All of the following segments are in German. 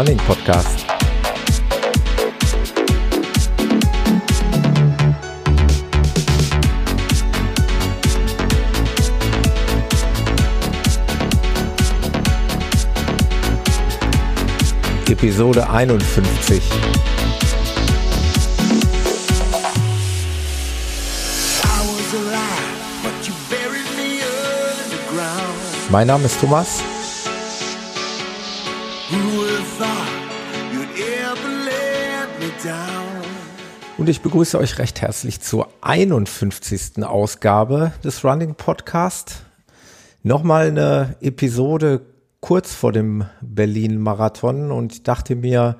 Running Podcast. Episode 51. Mein Name ist Thomas. Und ich begrüße euch recht herzlich zur 51. Ausgabe des Running Podcast. Nochmal eine Episode kurz vor dem Berlin-Marathon und ich dachte mir,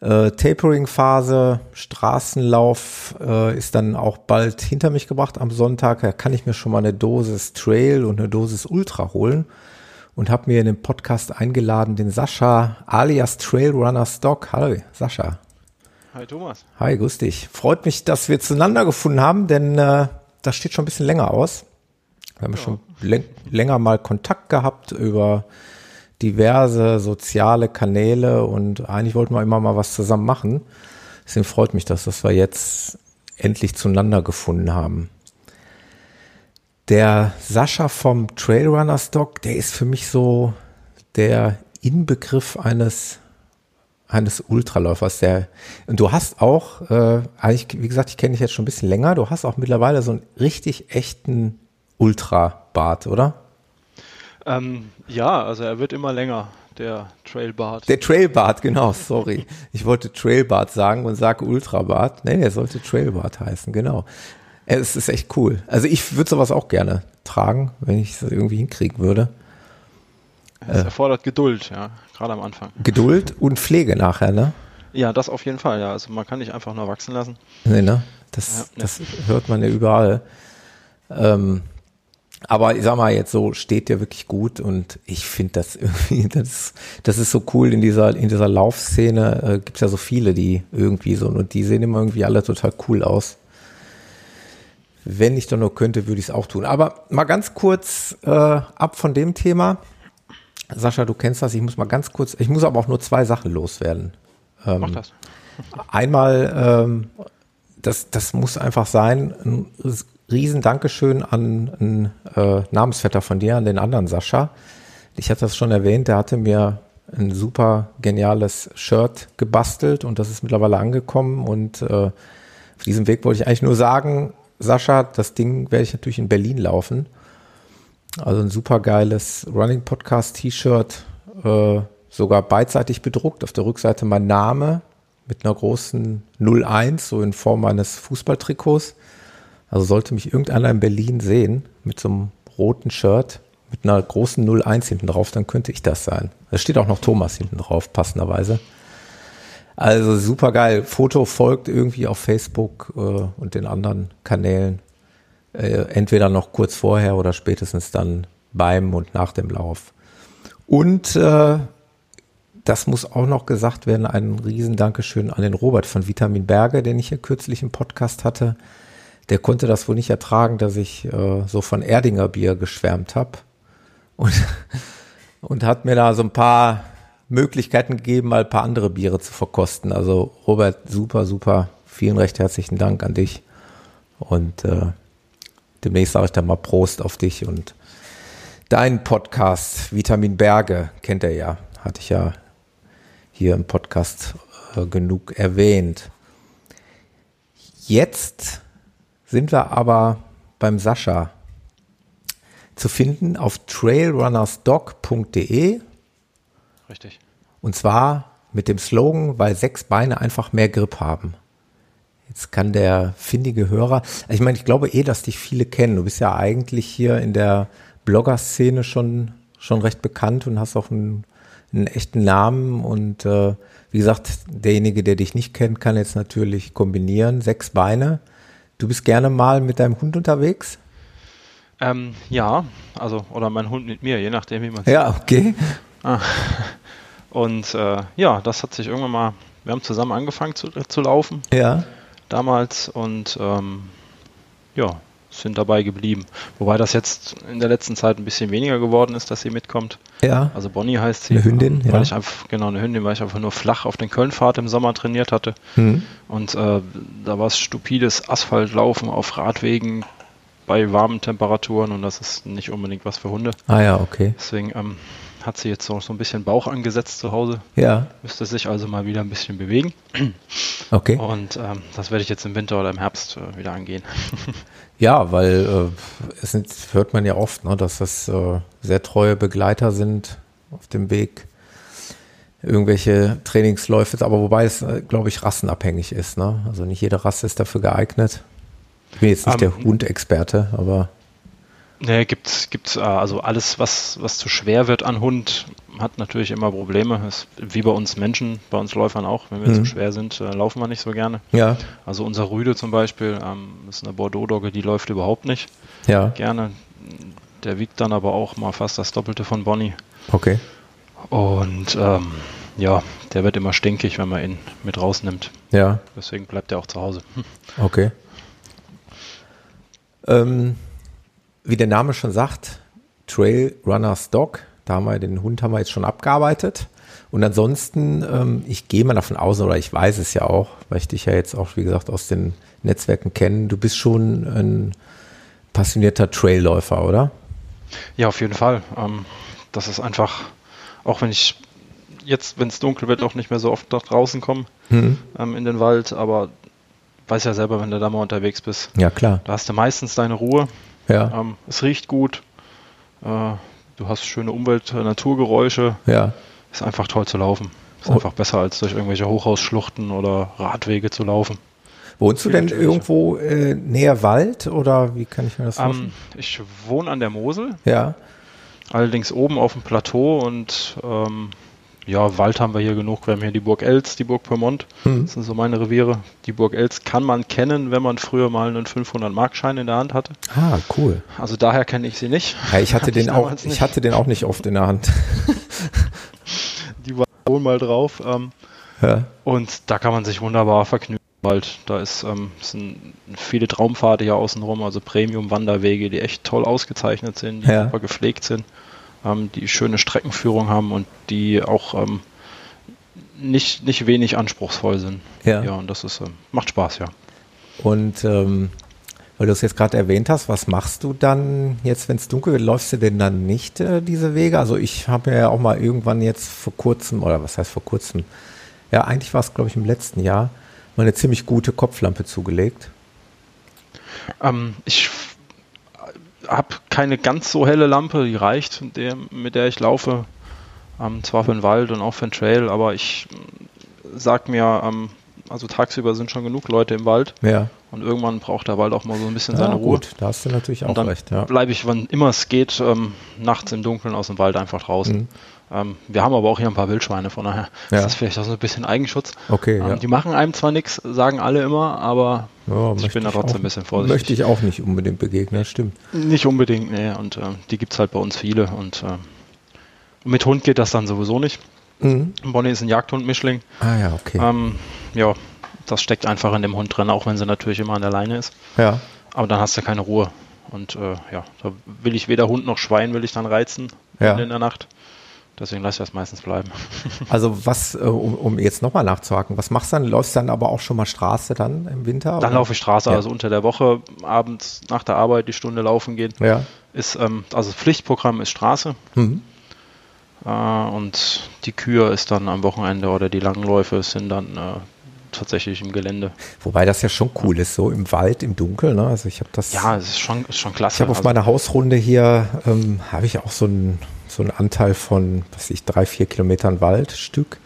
äh, Tapering-Phase, Straßenlauf äh, ist dann auch bald hinter mich gebracht am Sonntag. Da kann ich mir schon mal eine Dosis Trail und eine Dosis Ultra holen und habe mir in den Podcast eingeladen den Sascha alias Trailrunner Stock. Hallo Sascha. Hi Thomas. Hi, grüß dich. Freut mich, dass wir zueinander gefunden haben, denn äh, das steht schon ein bisschen länger aus. Wir haben ja. schon länger mal Kontakt gehabt über diverse soziale Kanäle und eigentlich wollten wir immer mal was zusammen machen. Deswegen freut mich das, dass wir jetzt endlich zueinander gefunden haben. Der Sascha vom Trailrunner Stock, der ist für mich so der Inbegriff eines eines Ultraläufers. Der und du hast auch, äh, eigentlich, wie gesagt, ich kenne dich jetzt schon ein bisschen länger. Du hast auch mittlerweile so einen richtig echten Ultrabart, oder? Ähm, ja, also er wird immer länger, der Trailbart. Der Trailbart, genau, sorry. Ich wollte Trailbart sagen und sage Ultrabart. Nee, er sollte Trailbart heißen, genau. Es ist echt cool. Also ich würde sowas auch gerne tragen, wenn ich es irgendwie hinkriegen würde. Es erfordert Geduld, ja, gerade am Anfang. Geduld und Pflege nachher, ne? Ja, das auf jeden Fall, ja. Also man kann nicht einfach nur wachsen lassen. Nee, ne? Das, ja, das hört man ja überall. Ähm, aber ich sag mal jetzt so, steht der wirklich gut und ich finde das irgendwie, das, das ist so cool in dieser, in dieser Laufszene, äh, gibt es ja so viele, die irgendwie so, und die sehen immer irgendwie alle total cool aus. Wenn ich doch nur könnte, würde ich es auch tun. Aber mal ganz kurz äh, ab von dem Thema. Sascha, du kennst das, ich muss mal ganz kurz, ich muss aber auch nur zwei Sachen loswerden. Ähm, Mach das. Einmal, ähm, das, das muss einfach sein, ein riesen Dankeschön an einen äh, Namensvetter von dir, an den anderen Sascha. Ich hatte das schon erwähnt, der hatte mir ein super geniales Shirt gebastelt und das ist mittlerweile angekommen und äh, auf diesem Weg wollte ich eigentlich nur sagen, Sascha, das Ding werde ich natürlich in Berlin laufen. Also ein super geiles Running Podcast T-Shirt, äh, sogar beidseitig bedruckt. Auf der Rückseite mein Name mit einer großen 01, so in Form eines Fußballtrikots. Also sollte mich irgendeiner in Berlin sehen mit so einem roten Shirt mit einer großen 01 hinten drauf, dann könnte ich das sein. Da steht auch noch Thomas hinten drauf, passenderweise. Also super geil. Foto folgt irgendwie auf Facebook äh, und den anderen Kanälen. Äh, entweder noch kurz vorher oder spätestens dann beim und nach dem Lauf. Und äh, das muss auch noch gesagt werden, ein riesen Dankeschön an den Robert von Vitamin Berge, den ich hier kürzlich im Podcast hatte der konnte das wohl nicht ertragen, dass ich äh, so von Erdinger Bier geschwärmt habe und, und hat mir da so ein paar Möglichkeiten gegeben, mal ein paar andere Biere zu verkosten. Also Robert, super, super, vielen recht herzlichen Dank an dich und äh, demnächst sage ich dann mal Prost auf dich und deinen Podcast Vitamin Berge kennt er ja, hatte ich ja hier im Podcast äh, genug erwähnt. Jetzt sind wir aber beim Sascha zu finden auf trailrunnersdoc.de. Richtig. Und zwar mit dem Slogan, weil sechs Beine einfach mehr Grip haben. Jetzt kann der findige Hörer, ich meine, ich glaube eh, dass dich viele kennen. Du bist ja eigentlich hier in der Blogger-Szene schon, schon recht bekannt und hast auch einen, einen echten Namen. Und äh, wie gesagt, derjenige, der dich nicht kennt, kann jetzt natürlich kombinieren. Sechs Beine Du bist gerne mal mit deinem Hund unterwegs? Ähm, ja, also, oder mein Hund mit mir, je nachdem, wie man Ja, okay. Ah. Und äh, ja, das hat sich irgendwann mal, wir haben zusammen angefangen zu, zu laufen. Ja. Damals und ähm, ja, sind dabei geblieben. Wobei das jetzt in der letzten Zeit ein bisschen weniger geworden ist, dass sie mitkommt. Ja. Also Bonnie heißt sie. Eine Hündin, weil ja. ich einfach, genau, eine Hündin, weil ich einfach nur flach auf den Kölnfahrt im Sommer trainiert hatte. Hm. Und äh, da war es stupides Asphaltlaufen auf Radwegen bei warmen Temperaturen und das ist nicht unbedingt was für Hunde. Ah ja, okay. Deswegen ähm, hat sie jetzt so, so ein bisschen Bauch angesetzt zu Hause. Ja, Müsste sich also mal wieder ein bisschen bewegen. okay. Und ähm, das werde ich jetzt im Winter oder im Herbst äh, wieder angehen. Ja, weil äh, es sind, hört man ja oft, ne, dass das äh, sehr treue Begleiter sind auf dem Weg. Irgendwelche Trainingsläufe, aber wobei es, äh, glaube ich, rassenabhängig ist. Ne? Also nicht jede Rasse ist dafür geeignet. Ich bin jetzt nicht Ähm, der Hundexperte, aber Nee, gibt's, gibt's, äh, also alles, was, was zu schwer wird an Hund, hat natürlich immer Probleme. Ist wie bei uns Menschen, bei uns Läufern auch. Wenn wir Mhm. zu schwer sind, äh, laufen wir nicht so gerne. ja, Also unser Rüde zum Beispiel, ähm, ist eine Bordeaux-Dogge, die läuft überhaupt nicht ja, gerne. Der wiegt dann aber auch mal fast das Doppelte von Bonnie. okay. Und ähm, ja, der wird immer stinkig, wenn man ihn mit rausnimmt. Ja, Deswegen bleibt er auch zu Hause. okay. Ähm, wie der Name schon sagt, Trail Runners Dog, da haben wir den Hund haben wir jetzt schon abgearbeitet. Und ansonsten, ähm, ich gehe mal davon aus, oder ich weiß es ja auch, weil ich dich ja jetzt auch, wie gesagt, aus den Netzwerken kenne, du bist schon ein passionierter Trailläufer, oder? Ja, auf jeden Fall. Ähm, das ist einfach, auch wenn ich jetzt, wenn es dunkel wird, auch nicht mehr so oft nach draußen komme Hm. ähm, in den Wald, aber weiß ja selber, wenn du da mal unterwegs bist, Ja, klar. da hast du meistens deine Ruhe. Ja, Ähm, es riecht gut. Äh, du hast schöne Umwelt, äh, Naturgeräusche. ja. Ist einfach toll zu laufen. Ist Oh. einfach besser, als durch irgendwelche Hochhausschluchten oder Radwege zu laufen. Wohnst du denn irgendwo äh, näher Wald oder wie kann ich mir das Ähm, vorstellen? ich wohne an der Mosel, ja, allerdings oben auf dem Plateau und ähm, ja, Wald haben wir hier genug. Wir haben hier die Burg Els, die Burg Pyrmont. Hm. Das sind so meine Reviere. Die Burg Els kann man kennen, wenn man früher mal einen 500-Markschein in der Hand hatte. Ah, cool. Also daher kenne ich sie nicht. Ja, ich hatte den ich auch, damals ich nicht. hatte den auch nicht oft in der Hand. Die war wohl mal drauf. Ähm, Ja, Und da kann man sich wunderbar vergnügen. Wald. Da ist, ähm, sind viele Traumpfade hier außenrum, also Premium-Wanderwege, die echt toll ausgezeichnet sind, die Ja. super gepflegt sind, ähm, die schöne Streckenführung haben und die auch ähm, nicht, nicht wenig anspruchsvoll sind. Ja. Ja, und das ist, ähm, macht Spaß, ja. Und ähm, weil du es jetzt gerade erwähnt hast, was machst du dann jetzt, wenn es dunkel wird? Läufst du denn dann nicht äh, diese Wege? Also ich habe mir ja auch mal irgendwann jetzt vor kurzem, oder was heißt vor kurzem? Ja, eigentlich war es, glaube ich, im letzten Jahr, mal eine ziemlich gute Kopflampe zugelegt. Ähm, ich habe keine ganz so helle Lampe, die reicht, mit der, ich laufe. Ähm, zwar für den Wald und auch für den Trail, aber ich äh, sag mir, ähm, also tagsüber sind schon genug Leute im Wald Ja, und irgendwann braucht der Wald auch mal so ein bisschen ja seine Ruhe. gut, da hast du natürlich auch recht. Ja. bleibe ich, wann immer es geht, ähm, nachts im Dunkeln aus dem Wald einfach draußen. Mhm. Ähm, wir haben aber auch hier ein paar Wildschweine, von daher Ja. ist das vielleicht auch so ein bisschen Eigenschutz. Okay, Ähm, ja. Die machen einem zwar nichts, sagen alle immer, aber ja ich bin da trotzdem auch- ein bisschen vorsichtig. Möchte ich auch nicht unbedingt begegnen, das stimmt. Nicht unbedingt, nee. Und äh, die gibt es halt bei uns viele. Und äh, mit Hund geht das dann sowieso nicht. Mhm. Bonnie ist ein Jagdhund-Mischling. Ah ja, okay. Ähm, ja, das steckt einfach in dem Hund drin, auch wenn sie natürlich immer an der Leine ist. ja, Aber dann hast du keine Ruhe. Und äh, ja, da will ich weder Hund noch Schwein will ich dann reizen Ja. in der Nacht. Deswegen lasse ich das meistens bleiben. also was, äh, um, um jetzt nochmal nachzuhaken, was machst du dann? Läufst du dann aber auch schon mal Straße dann im Winter? Dann oder? laufe ich Straße, Ja. also unter der Woche, abends nach der Arbeit die Stunde laufen gehen. Ja. Ist, ähm, also das Pflichtprogramm ist Straße. Mhm. Äh, und die Kür ist dann am Wochenende oder die Langläufe sind dann äh, tatsächlich im Gelände. Wobei das ja schon cool ist, so im Wald, im Dunkeln. Ne? Also ich habe das. Ja, es ist schon, ist schon klasse. Ich habe auf Also, meiner Hausrunde hier ähm, habe ich auch so einen so einen Anteil von, was weiß ich, drei, vier Kilometern Waldstück.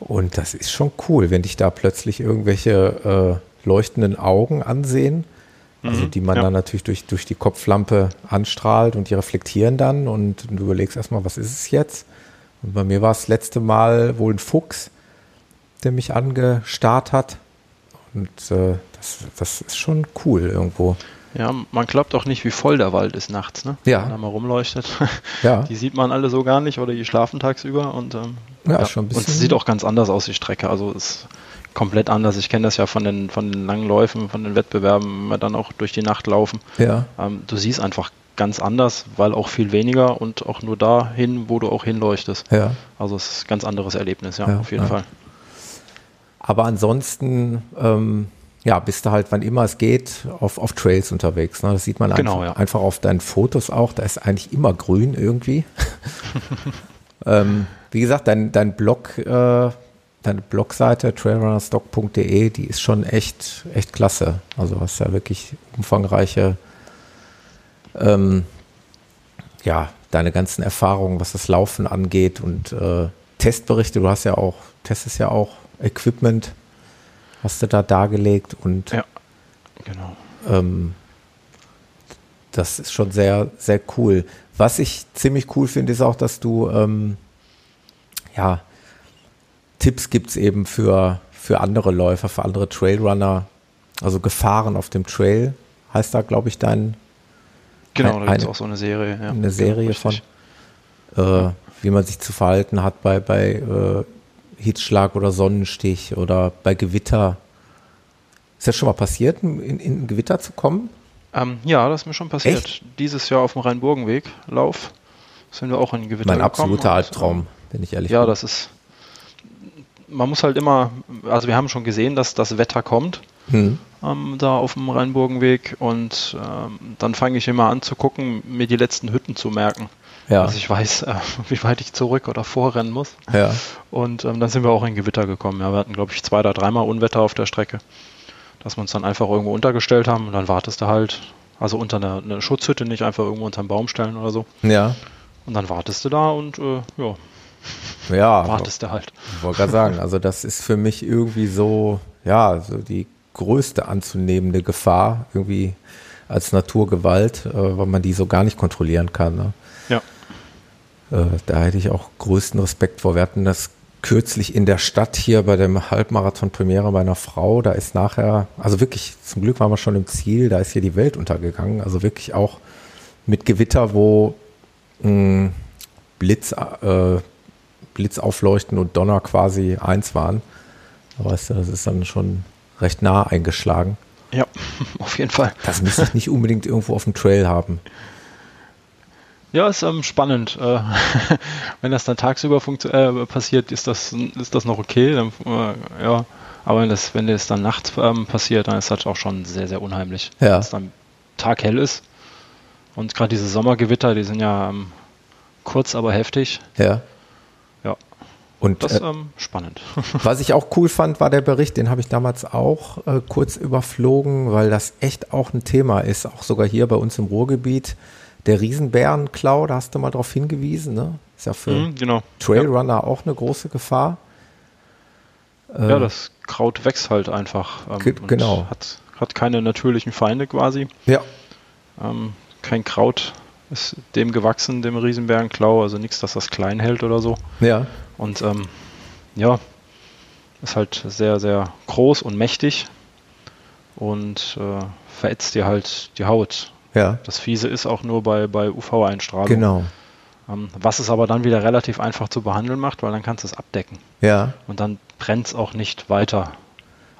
Und das ist schon cool, wenn dich da plötzlich irgendwelche äh, leuchtenden Augen ansehen. Also Mhm, die man ja. dann natürlich durch, durch die Kopflampe anstrahlt und die reflektieren dann und du überlegst erstmal, was ist es jetzt? Und bei mir war es das letzte Mal wohl ein Fuchs, der mich angestarrt hat. Und äh, das, das ist schon cool irgendwo. ja, man glaubt auch nicht, wie voll der Wald ist nachts, ne? Ja. Wenn er mal rumleuchtet. Ja. Die sieht man alle so gar nicht oder die schlafen tagsüber und ähm, Ja, schon ein und es bisschen- sieht auch ganz anders aus, die Strecke. Also es komplett anders. Ich kenne das ja von den, von den langen Läufen, von den Wettbewerben, wenn wir dann auch durch die Nacht laufen. Ja. Ähm, du siehst einfach ganz anders, weil auch viel weniger und auch nur dahin, wo du auch hinleuchtest. Ja. Also es ist ein ganz anderes Erlebnis, ja, Ja, auf jeden ja. Fall. Aber ansonsten, ähm, ja, bist du halt, wann immer es geht, auf, auf Trails unterwegs. Ne? Das sieht man Genau, einfach, einfach auf deinen Fotos auch. Da ist eigentlich immer grün irgendwie. ähm, wie gesagt, dein, dein Blog, äh, deine Blogseite trailrunnerstock.de, die ist schon echt, echt klasse. Also hast ja wirklich umfangreiche, ähm, ja, deine ganzen Erfahrungen, was das Laufen angeht und äh, Testberichte. Du hast ja auch, testest ja auch Equipment, hast du da dargelegt und Ja, genau. ähm, das ist schon sehr, sehr cool. Was ich ziemlich cool finde, ist auch, dass du ähm, ja Tipps gibt's eben für, für andere Läufer, für andere Trailrunner, also Gefahren auf dem Trail, heißt da, glaube ich, dein Genau, Ein- da gibt es auch so eine Serie. Ja, eine Serie genau, von, äh, wie man sich zu verhalten hat bei, bei äh, Hitzschlag oder Sonnenstich oder bei Gewitter. Ist das schon mal passiert, in, in ein Gewitter zu kommen? Ähm, ja, das ist mir schon passiert. Echt? Dieses Jahr auf dem Rhein-Burgenweg Lauf sind wir auch in die Gewitter Mein gekommen absoluter und, Albtraum, wenn ich ehrlich Ja, bin. das ist. Man muss halt immer, also wir haben schon gesehen, dass das Wetter kommt Hm. ähm, da auf dem Rheinburgenweg und ähm, dann fange ich immer an zu gucken, mir die letzten Hütten zu merken, Ja, dass ich weiß, äh, wie weit ich zurück oder vorrennen muss. ja, Und ähm, dann sind wir auch in Gewitter gekommen. Ja, wir hatten, glaube ich, zwei oder dreimal Unwetter auf der Strecke, dass wir uns dann einfach irgendwo untergestellt haben und dann wartest du halt, also unter einer, einer Schutzhütte, nicht einfach irgendwo unter einen Baum stellen oder so. ja, Und dann wartest du da und äh, ja, ja. wartest du halt. Wollte gerade sagen, also das ist für mich irgendwie so, ja, so die größte anzunehmende Gefahr irgendwie als Naturgewalt, äh, weil man die so gar nicht kontrollieren kann. Ne? Ja. Äh, da hätte ich auch größten Respekt vor. Wir hatten das kürzlich in der Stadt hier bei dem Halbmarathon Premiere bei einer Frau. Da ist nachher, also wirklich, zum Glück waren wir schon im Ziel, da ist hier die Welt untergegangen. Also wirklich auch mit Gewitter, wo mh, Blitz, äh, Blitzaufleuchten und Donner quasi eins waren. Da weißt du, das ist dann schon recht nah eingeschlagen. Ja, auf jeden Fall. Das müsste ich nicht unbedingt irgendwo auf dem Trail haben. Ja, ist ähm, spannend. Äh, wenn das dann tagsüber äh, passiert, ist das, ist das noch okay. Dann, äh, ja, aber wenn das, wenn das dann nachts ähm, passiert, dann ist das auch schon sehr, sehr unheimlich. Ja. Wenn es dann taghell ist. Und gerade diese Sommergewitter, die sind ja ähm, kurz, aber heftig. Ja, Und das äh, ist ähm, spannend. Was ich auch cool fand, war der Bericht, den habe ich damals auch äh, kurz überflogen, weil das echt auch ein Thema ist, auch sogar hier bei uns im Ruhrgebiet. Der Riesenbärenklau, da hast du mal drauf hingewiesen, ne? Ist ja für Mhm, genau. Trailrunner auch eine große Gefahr. Ja. ja, das Kraut wächst halt einfach. Ähm, genau. Hat, hat keine natürlichen Feinde quasi. Ja, Ähm, kein Kraut ist dem gewachsen, dem Riesenbärenklau, also nichts, dass das klein hält oder so. ja, Und ähm, ja, ist halt sehr, sehr groß und mächtig und äh, verätzt dir halt die Haut. ja, Das Fiese ist auch nur bei, bei UV-Einstrahlung. genau. Ähm, was es aber dann wieder relativ einfach zu behandeln macht, weil dann kannst du es abdecken. Ja, Und dann brennt es auch nicht weiter,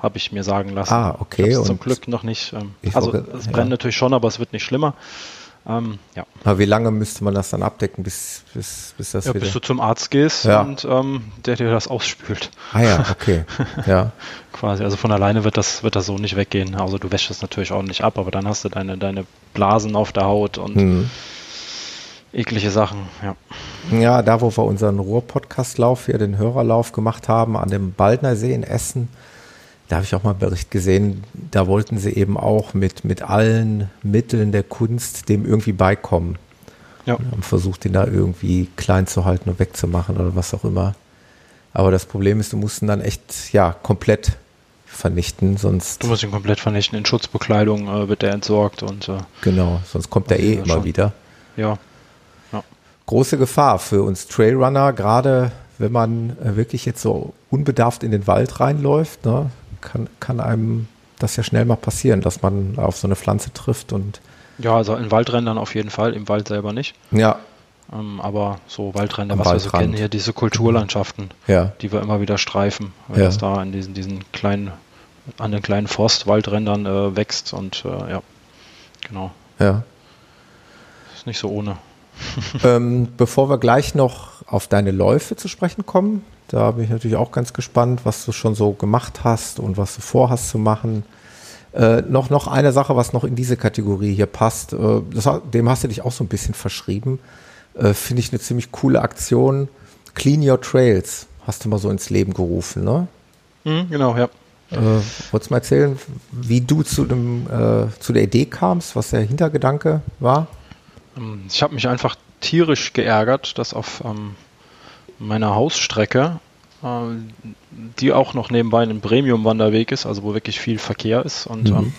habe ich mir sagen lassen. Ah, okay, Ich hab's zum und- Glück noch nicht. Ähm, also es ja. brennt natürlich schon, aber es wird nicht schlimmer. Ähm, ja. aber wie lange müsste man das dann abdecken, bis, bis, bis das ja, wieder... bis du zum Arzt gehst Ja. und ähm, der dir das ausspült. ah ja, okay, ja, Quasi. Also von alleine wird das, wird das so nicht weggehen. Also du wäschst es natürlich ordentlich ab, aber dann hast du deine, deine Blasen auf der Haut und hm. eklige Sachen. Ja. Ja, da wo wir unseren Ruhr-Podcast-Lauf hier, den Hörerlauf gemacht haben, an dem Baldner See in Essen, da habe ich auch mal einen Bericht gesehen, da wollten sie eben auch mit, mit allen Mitteln der Kunst dem irgendwie beikommen. Ja. Und haben versucht, den da irgendwie klein zu halten und wegzumachen oder was auch immer. Aber das Problem ist, du musst ihn dann echt, ja, komplett vernichten, sonst, Du musst ihn komplett vernichten. In Schutzbekleidung äh, wird der entsorgt und äh, genau, sonst kommt er eh Ja, immer schon. wieder. ja. große Gefahr für uns Trailrunner, gerade wenn man äh, wirklich jetzt so unbedarft in den Wald reinläuft, ne, kann, kann einem das ja schnell mal passieren, dass man auf so eine Pflanze trifft und Ja, also in Waldrändern auf jeden Fall, im Wald selber nicht. ja, Ähm, aber so Waldränder, was Waldrand. wir so kennen, hier diese Kulturlandschaften, ja. die wir immer wieder streifen, weil ja. das da in diesen, diesen kleinen, an den kleinen Forstwaldrändern äh, wächst und äh, ja, genau. Ja. Ist nicht so ohne. ähm, bevor wir gleich noch auf deine Läufe zu sprechen kommen, da bin ich natürlich auch ganz gespannt, was du schon so gemacht hast und was du vorhast zu machen. Äh, noch, noch eine Sache, was noch in diese Kategorie hier passt, äh, das, dem hast du dich auch so ein bisschen verschrieben. Äh, Finde ich eine ziemlich coole Aktion. Clean Your Trails hast du mal so ins Leben gerufen, ne? Mhm, genau, ja. Äh, wolltest du mal erzählen, wie du zu, dem, äh, zu der Idee kamst, was der Hintergedanke war? Ähm, ich habe mich einfach tierisch geärgert, dass auf ähm, meiner Hausstrecke, äh, die auch noch nebenbei ein Premium-Wanderweg ist, also wo wirklich viel Verkehr ist und mhm. ähm,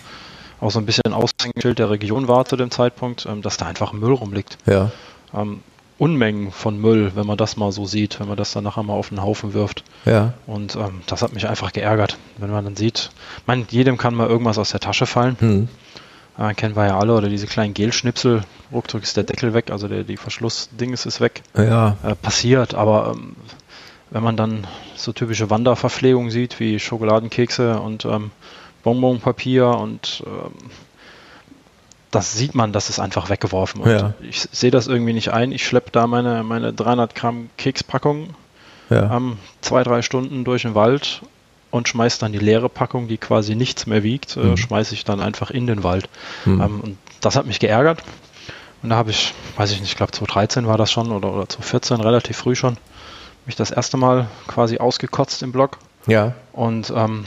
auch so ein bisschen Aushängeschild der Region war zu dem Zeitpunkt, ähm, dass da einfach Müll rumliegt. Ja. Ähm, Unmengen von Müll, wenn man das mal so sieht, wenn man das dann nachher mal auf den Haufen wirft. Ja. Und ähm, das hat mich einfach geärgert, wenn man dann sieht, man, jedem kann mal irgendwas aus der Tasche fallen. Mhm. Äh, kennen wir ja alle, oder diese kleinen Gelschnipsel, ruckzuck ist der Deckel weg, also der, die Verschlussding ist weg. Ja. Äh, passiert, aber ähm, wenn man dann so typische Wanderverpflegung sieht, wie Schokoladenkekse und ähm, Bonbonpapier und ähm, das sieht man, das ist einfach weggeworfen. Und ja. ich sehe das irgendwie nicht ein. Ich schleppe da meine, meine 300 Gramm Kekspackung ja. ähm, zwei, drei Stunden durch den Wald und schmeiße dann die leere Packung, die quasi nichts mehr wiegt, äh, mhm. schmeiße ich dann einfach in den Wald. Mhm. Ähm, und das hat mich geärgert. Und da habe ich, weiß ich nicht, ich glaube 2013 war das schon oder, oder 2014, relativ früh schon, mich das erste Mal quasi ausgekotzt im Blog. Ja. Und ähm,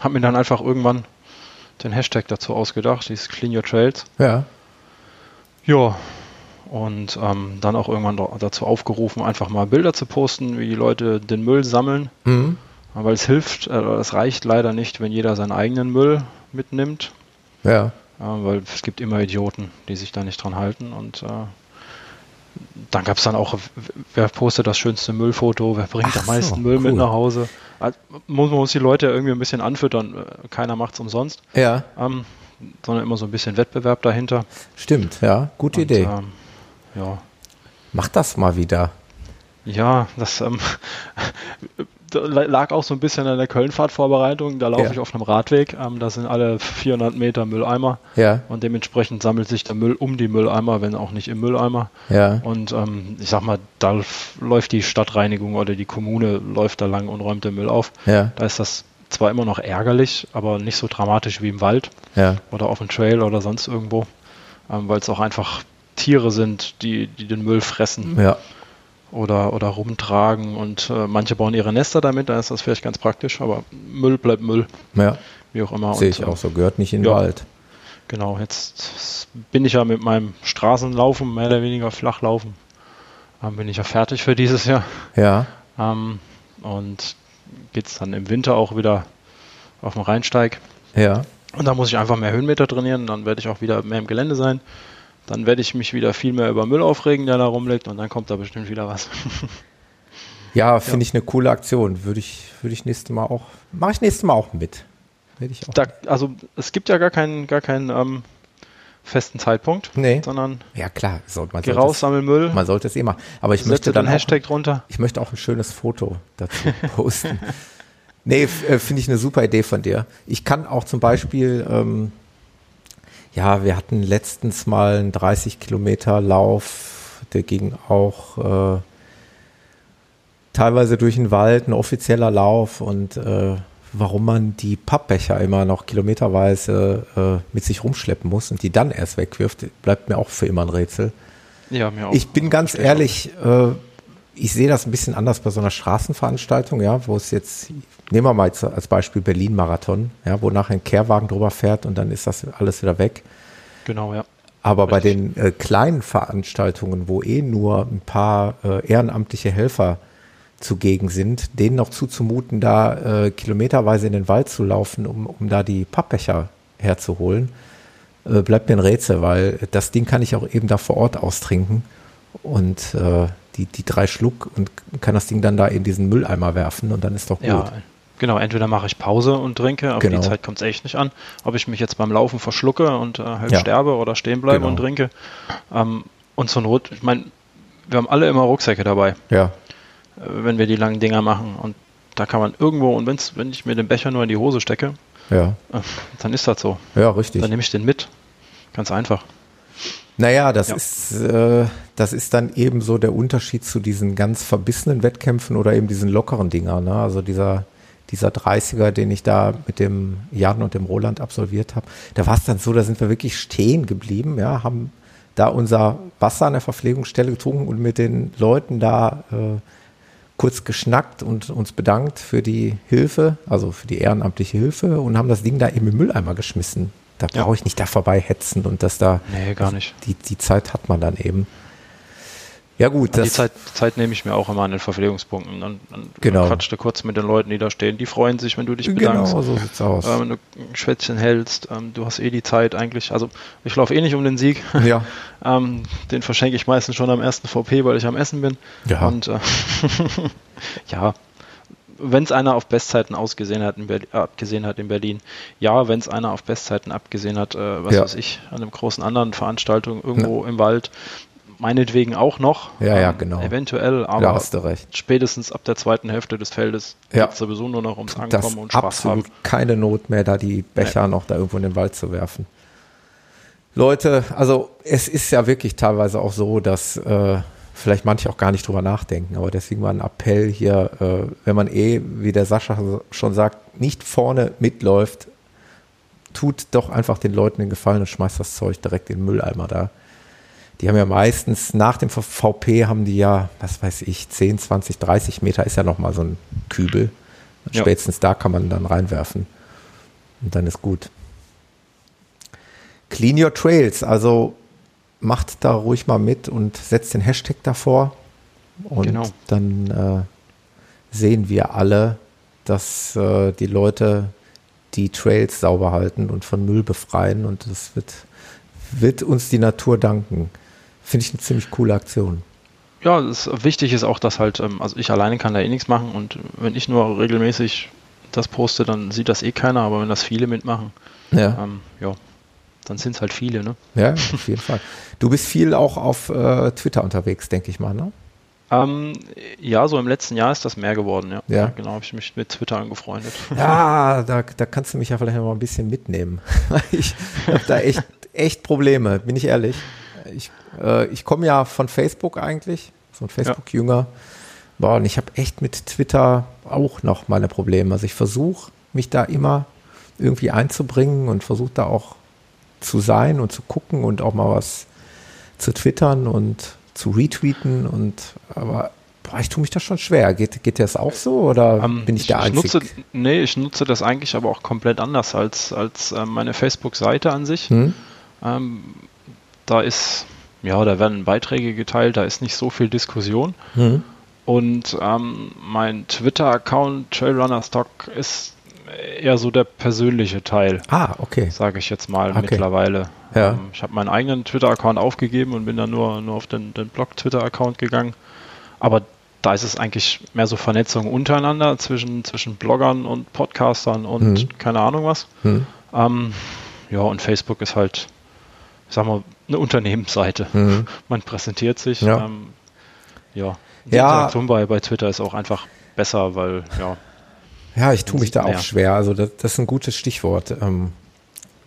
habe mir dann einfach irgendwann den Hashtag dazu ausgedacht, dieses Clean Your Trails. Ja. Ja. Und ähm, dann auch irgendwann dazu aufgerufen, einfach mal Bilder zu posten, wie die Leute den Müll sammeln. Mhm. Weil es hilft, äh, es reicht leider nicht, wenn jeder seinen eigenen Müll mitnimmt. Ja. Weil es gibt immer Idioten, die sich da nicht dran halten. Und äh, dann gab es dann auch, wer postet das schönste Müllfoto, wer bringt Ach am meisten so, Müll cool. mit nach Hause. Also, muss, man muss die Leute irgendwie ein bisschen anfüttern. Keiner macht es umsonst. Ja. Ähm, sondern immer so ein bisschen Wettbewerb dahinter. Stimmt, ja, gute Und, Idee. Ähm, ja. Mach das mal wieder. Ja, das ähm, lag auch so ein bisschen an der Kölnfahrt-Vorbereitung. Da laufe ja. ich auf einem Radweg. Ähm, da sind alle 400 Meter Mülleimer. Ja. Und dementsprechend sammelt sich der Müll um die Mülleimer, wenn auch nicht im Mülleimer. Ja. Und ähm, ich sag mal, da läuft die Stadtreinigung oder die Kommune läuft da lang und räumt den Müll auf. Ja. Da ist das zwar immer noch ärgerlich, aber nicht so dramatisch wie im Wald ja. oder auf dem Trail oder sonst irgendwo. Ähm, Weil es auch einfach Tiere sind, die, die den Müll fressen. Ja oder, oder rumtragen und äh, manche bauen ihre Nester damit, da ist das vielleicht ganz praktisch, aber Müll bleibt Müll. Ja. Wie auch immer. Sehe ich auch so, gehört nicht in den ja, Wald. Genau, jetzt bin ich ja mit meinem Straßenlaufen, mehr oder weniger Flachlaufen, ähm, bin ich ja fertig für dieses Jahr. Ja. Ähm, und geht es dann im Winter auch wieder auf dem Rheinsteig. Ja. Und da muss ich einfach mehr Höhenmeter trainieren, dann werde ich auch wieder mehr im Gelände sein. Dann werde ich mich wieder viel mehr über Müll aufregen, der da rumliegt und dann kommt da bestimmt wieder was. ja, finde ja. ich eine coole Aktion. Würde ich, würde ich nächstes Mal auch, mache ich nächstes Mal auch mit. Auch da, also es gibt ja gar keinen, gar keinen ähm, festen Zeitpunkt, nee. sondern ja klar, so, man geh raus, sammel Müll. Man sollte es eh machen. Aber ich möchte dann Hashtag auch, drunter. Ich möchte auch ein schönes Foto dazu posten. nee, äh, finde ich eine super Idee von dir. Ich kann auch zum Beispiel ähm, ja, wir hatten letztens mal einen 30 Kilometer Lauf, der ging auch äh, teilweise durch den Wald, ein offizieller Lauf und äh, warum man die Pappbecher immer noch kilometerweise äh, mit sich rumschleppen muss und die dann erst wegwirft, bleibt mir auch für immer ein Rätsel. Ja, mir auch. Ich bin ganz ehrlich, äh, ich sehe das ein bisschen anders bei so einer Straßenveranstaltung, ja, wo es jetzt, nehmen wir mal jetzt als Beispiel Berlin-Marathon, ja, wo nachher ein Kehrwagen drüber fährt und dann ist das alles wieder weg. Genau, ja. Aber Richtig. bei den äh, kleinen Veranstaltungen, wo eh nur ein paar äh, ehrenamtliche Helfer zugegen sind, denen noch zuzumuten, da äh, kilometerweise in den Wald zu laufen, um, um da die Pappbecher herzuholen, äh, bleibt mir ein Rätsel, weil das Ding kann ich auch eben da vor Ort austrinken und äh, die, die drei Schluck und kann das Ding dann da in diesen Mülleimer werfen und dann ist doch gut. Ja, genau. Entweder mache ich Pause und trinke, auf genau. die Zeit kommt es echt nicht an. Ob ich mich jetzt beim Laufen verschlucke und äh, halt ja. sterbe oder stehen bleibe genau. und trinke. Ähm, und zur Not, ich meine, wir haben alle immer Rucksäcke dabei, Ja. äh, wenn wir die langen Dinger machen. Und da kann man irgendwo, und wenn's, wenn ich mir den Becher nur in die Hose stecke, Ja. äh, dann ist das so. Ja, richtig. Dann nehme ich den mit. Ganz einfach. Naja, das Ja. ist, äh, das ist dann eben so der Unterschied zu diesen ganz verbissenen Wettkämpfen oder eben diesen lockeren Dinger. Ne? Also dieser, dieser 30er, den ich da mit dem Jan und dem Roland absolviert habe, da war es dann so, da sind wir wirklich stehen geblieben, ja, haben da unser Wasser an der Verpflegungsstelle getrunken und mit den Leuten da äh, kurz geschnackt und uns bedankt für die Hilfe, also für die ehrenamtliche Hilfe und haben das Ding da eben im Mülleimer geschmissen. Da Ja. brauche ich nicht da vorbei hetzen und das da Nee, gar nicht. die, die Zeit hat man dann eben. Ja gut, die das, Zeit, Zeit nehme ich mir auch immer an den Verpflegungspunkten. Dann, dann Genau. quatschte kurz mit den Leuten, die da stehen. Die freuen sich, wenn du dich bedankst. genau so sieht's aus. Äh, wenn du ein Schwätzchen hältst, ähm, du hast eh die Zeit eigentlich. Also ich laufe eh nicht um den Sieg. ja, ähm, den verschenke ich meistens schon am ersten VP, weil ich am Essen bin. Ja. Und äh, ja, wenn es einer auf Bestzeiten ausgesehen hat äh, abgesehen hat in Berlin, ja, wenn es einer auf Bestzeiten abgesehen hat, äh, was Ja. weiß ich, an einem großen anderen Veranstaltung irgendwo im Wald, meinetwegen auch noch. Ja, ja, ähm, genau. Eventuell, aber spätestens ab der zweiten Hälfte des Feldes Ja. geht es sowieso nur noch ums Das Ankommen und Spaß absolut haben. keine Not mehr, da die Becher noch da irgendwo in den Wald zu werfen. Leute, also es ist ja wirklich teilweise auch so, dass äh, vielleicht manche auch gar nicht drüber nachdenken, aber deswegen mal ein Appell hier, äh, wenn man eh, wie der Sascha schon sagt, nicht vorne mitläuft, tut doch einfach den Leuten den Gefallen und schmeißt das Zeug direkt in den Mülleimer da. Die haben ja meistens nach dem VP haben die ja, was weiß ich, 10, 20, 30 Meter ist ja nochmal so ein Kübel. Ja. Spätestens da kann man dann reinwerfen. Und dann ist gut. Clean Your Trails, also macht da ruhig mal mit und setzt den Hashtag davor. Und Genau. dann äh, sehen wir alle, dass äh, die Leute die Trails sauber halten und von Müll befreien. Und das wird, wird uns die Natur danken. Finde ich eine ziemlich coole Aktion. Ja, das wichtig ist auch, dass halt, ähm, also ich alleine kann da eh nichts machen und wenn ich nur regelmäßig das poste, dann sieht das eh keiner, aber wenn das viele mitmachen, Ja, ähm, ja, dann sind es halt viele, ne? ja auf jeden Fall. Du bist viel auch auf äh, Twitter unterwegs, denke ich mal, ne? Ähm, ja, so im letzten Jahr ist das mehr geworden, ja. Ja. genau, habe ich mich mit Twitter angefreundet. Ja, da, da kannst du mich ja vielleicht noch mal ein bisschen mitnehmen. ich habe da echt, echt Probleme, bin ich ehrlich. Ich, äh, ich komme ja von Facebook eigentlich, so ein Facebook-Jünger. Boah, und ich habe echt mit Twitter auch noch meine Probleme. Also ich versuche mich da immer irgendwie einzubringen und versuche da auch zu sein und zu gucken und auch mal was zu twittern und zu retweeten und aber boah, ich tue mich da schon schwer. Geht, geht dir das auch so oder Ähm, bin ich, der ich Einzige? nutze, nee, ich nutze das eigentlich aber auch komplett anders als, als ähm, meine Facebook-Seite an sich. Hm? Ähm, da ist, ja, da werden Beiträge geteilt, da ist nicht so viel Diskussion. Hm? Und ähm, mein Twitter-Account Trailrunner Stock ist eher so der persönliche Teil, Ah, okay. sage ich jetzt mal Okay. mittlerweile. Ja. Ähm, ich habe meinen eigenen Twitter-Account aufgegeben und bin dann nur, nur auf den, den Blog-Twitter-Account gegangen. Aber da ist es eigentlich mehr so Vernetzung untereinander zwischen, zwischen Bloggern und Podcastern und Mhm. keine Ahnung was. Hm? Ähm, ja, und Facebook ist halt, ich sag mal, eine Unternehmensseite. Mhm. Man präsentiert sich. Ja. Ähm, ja. Die Ja. Interaktion bei, bei Twitter ist auch einfach besser, weil, ja, Ja, ich tue mich da Ja. auch schwer. Also das, das ist ein gutes Stichwort. Ähm,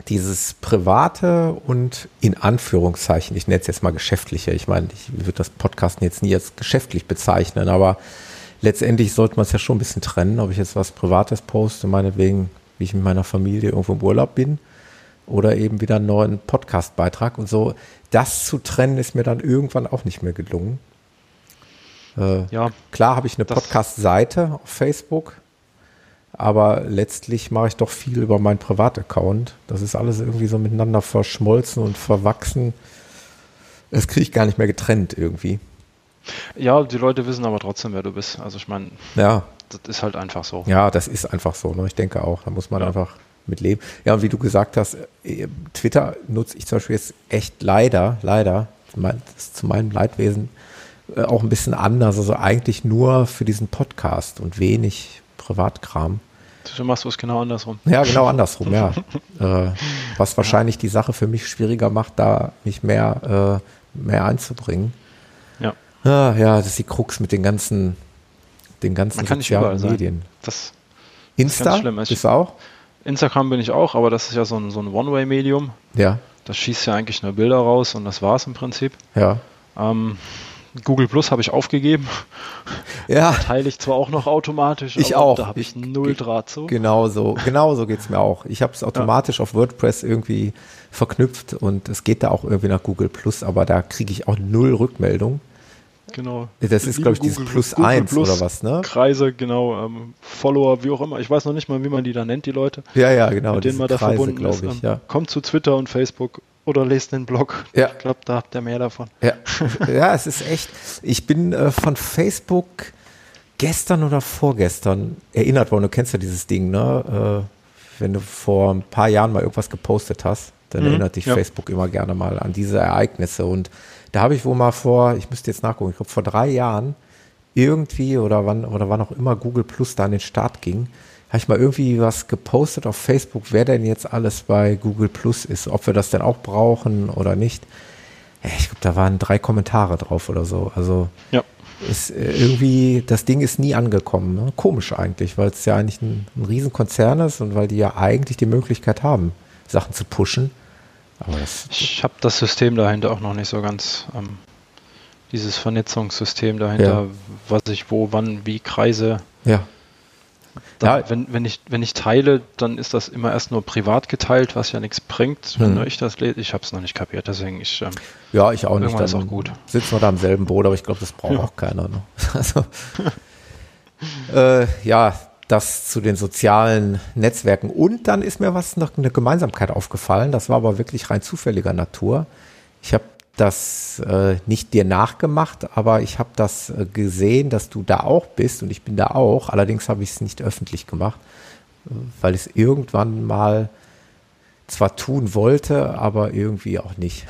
dieses private und in Anführungszeichen, ich nenne es jetzt mal geschäftliche. Ich meine, ich würde das Podcasten jetzt nie als geschäftlich bezeichnen, aber letztendlich sollte man es ja schon ein bisschen trennen, ob ich jetzt was Privates poste, meinetwegen, wie ich mit meiner Familie irgendwo im Urlaub bin oder eben wieder einen neuen Podcast-Beitrag und so. Das zu trennen ist mir dann irgendwann auch nicht mehr gelungen. Äh, ja, Klar habe ich eine Podcast-Seite auf Facebook, aber letztlich mache ich doch viel über meinen Privataccount. Das ist alles irgendwie so miteinander verschmolzen und verwachsen. Das kriege ich gar nicht mehr getrennt irgendwie. ja, die Leute wissen aber trotzdem, wer du bist. Also ich meine, Ja, das ist halt einfach so. ja, das ist einfach so. Ne? Ich denke auch, da muss man Ja. einfach mit leben. Ja, und wie du gesagt hast, äh, Twitter nutze ich zum Beispiel jetzt echt leider, leider, mein- das ist zu meinem Leidwesen, äh, auch ein bisschen anders. Also eigentlich nur für diesen Podcast und wenig Privatkram. Du machst es genau andersrum. Ja, genau andersrum, ja. äh, was wahrscheinlich die Sache für mich schwieriger macht, da mich mehr, äh, mehr einzubringen. Ja. Ah, ja, das ist die Krux mit den ganzen, den ganzen Man kann nicht überall Medien. sein. Das, Insta? ganz schlimm. Ich- Bist du auch? Instagram bin ich auch, aber das ist ja so ein, so ein One-Way-Medium. Ja, Das schießt ja eigentlich nur Bilder raus und das war's im Prinzip. ja. Ähm, Google Plus habe ich aufgegeben. Ja, Teile ich zwar auch noch automatisch, Ich auch. da habe ich null Draht zu. genau so, genau so geht's mir auch. Ich habe es automatisch auf WordPress irgendwie verknüpft und es geht da auch irgendwie nach Google Plus, aber da kriege ich auch null Rückmeldung. Genau. Das ist, glaube ich, dieses Plus Google 1 Plus oder was, ne? Kreise, genau, ähm, Follower, wie auch immer. Ich weiß noch nicht mal, wie man die da nennt, die Leute, Ja, ja, genau. mit denen man da Kreise, verbunden ist. glaube ich, Ähm, ja. Kommt zu Twitter und Facebook oder lest den Blog. Ja. Ich glaube, da habt ihr mehr davon. Ja, ja, es ist echt. Ich bin äh, von Facebook gestern oder vorgestern erinnert worden. Du kennst ja dieses Ding, ne? Äh, wenn du vor ein paar Jahren mal irgendwas gepostet hast, dann Mhm, erinnert dich ja. Facebook immer gerne mal an diese Ereignisse. Und da habe ich wohl mal vor, ich müsste jetzt nachgucken, ich glaube vor drei Jahren irgendwie oder wann oder wann auch immer Google Plus da an den Start ging, habe ich mal irgendwie was gepostet auf Facebook, wer denn jetzt alles bei Google Plus ist, ob wir das denn auch brauchen oder nicht. Ich glaube, da waren drei Kommentare drauf oder so. Also Ja. ist äh, irgendwie, das Ding ist nie angekommen. Ne? Komisch eigentlich, weil es ja eigentlich ein, ein Riesenkonzern ist und weil die ja eigentlich die Möglichkeit haben, Sachen zu pushen. Aber das, Ich habe das System dahinter auch noch nicht so ganz, ähm, dieses Vernetzungssystem dahinter, Ja. was ich wo, wann, wie kreise. ja, Ja. wenn, wenn, ich, wenn ich teile, dann ist das immer erst nur privat geteilt, was ja nichts bringt, wenn Hm. ich das lese. Ich habe es noch nicht kapiert, deswegen ich. Ähm, ja, ich auch nicht. Irgendwann ist Dann auch gut. Sitzen wir da im selben Boot, aber ich glaube, das braucht Ja. auch keiner. Ne? Also, äh, ja, das zu den sozialen Netzwerken. Und dann ist mir was noch eine Gemeinsamkeit aufgefallen. Das war aber wirklich rein zufälliger Natur. Ich habe das äh, nicht dir nachgemacht, aber ich habe das äh, gesehen, dass du da auch bist und ich bin da auch. Allerdings habe ich es nicht öffentlich gemacht, weil ich es irgendwann mal zwar tun wollte, aber irgendwie auch nicht.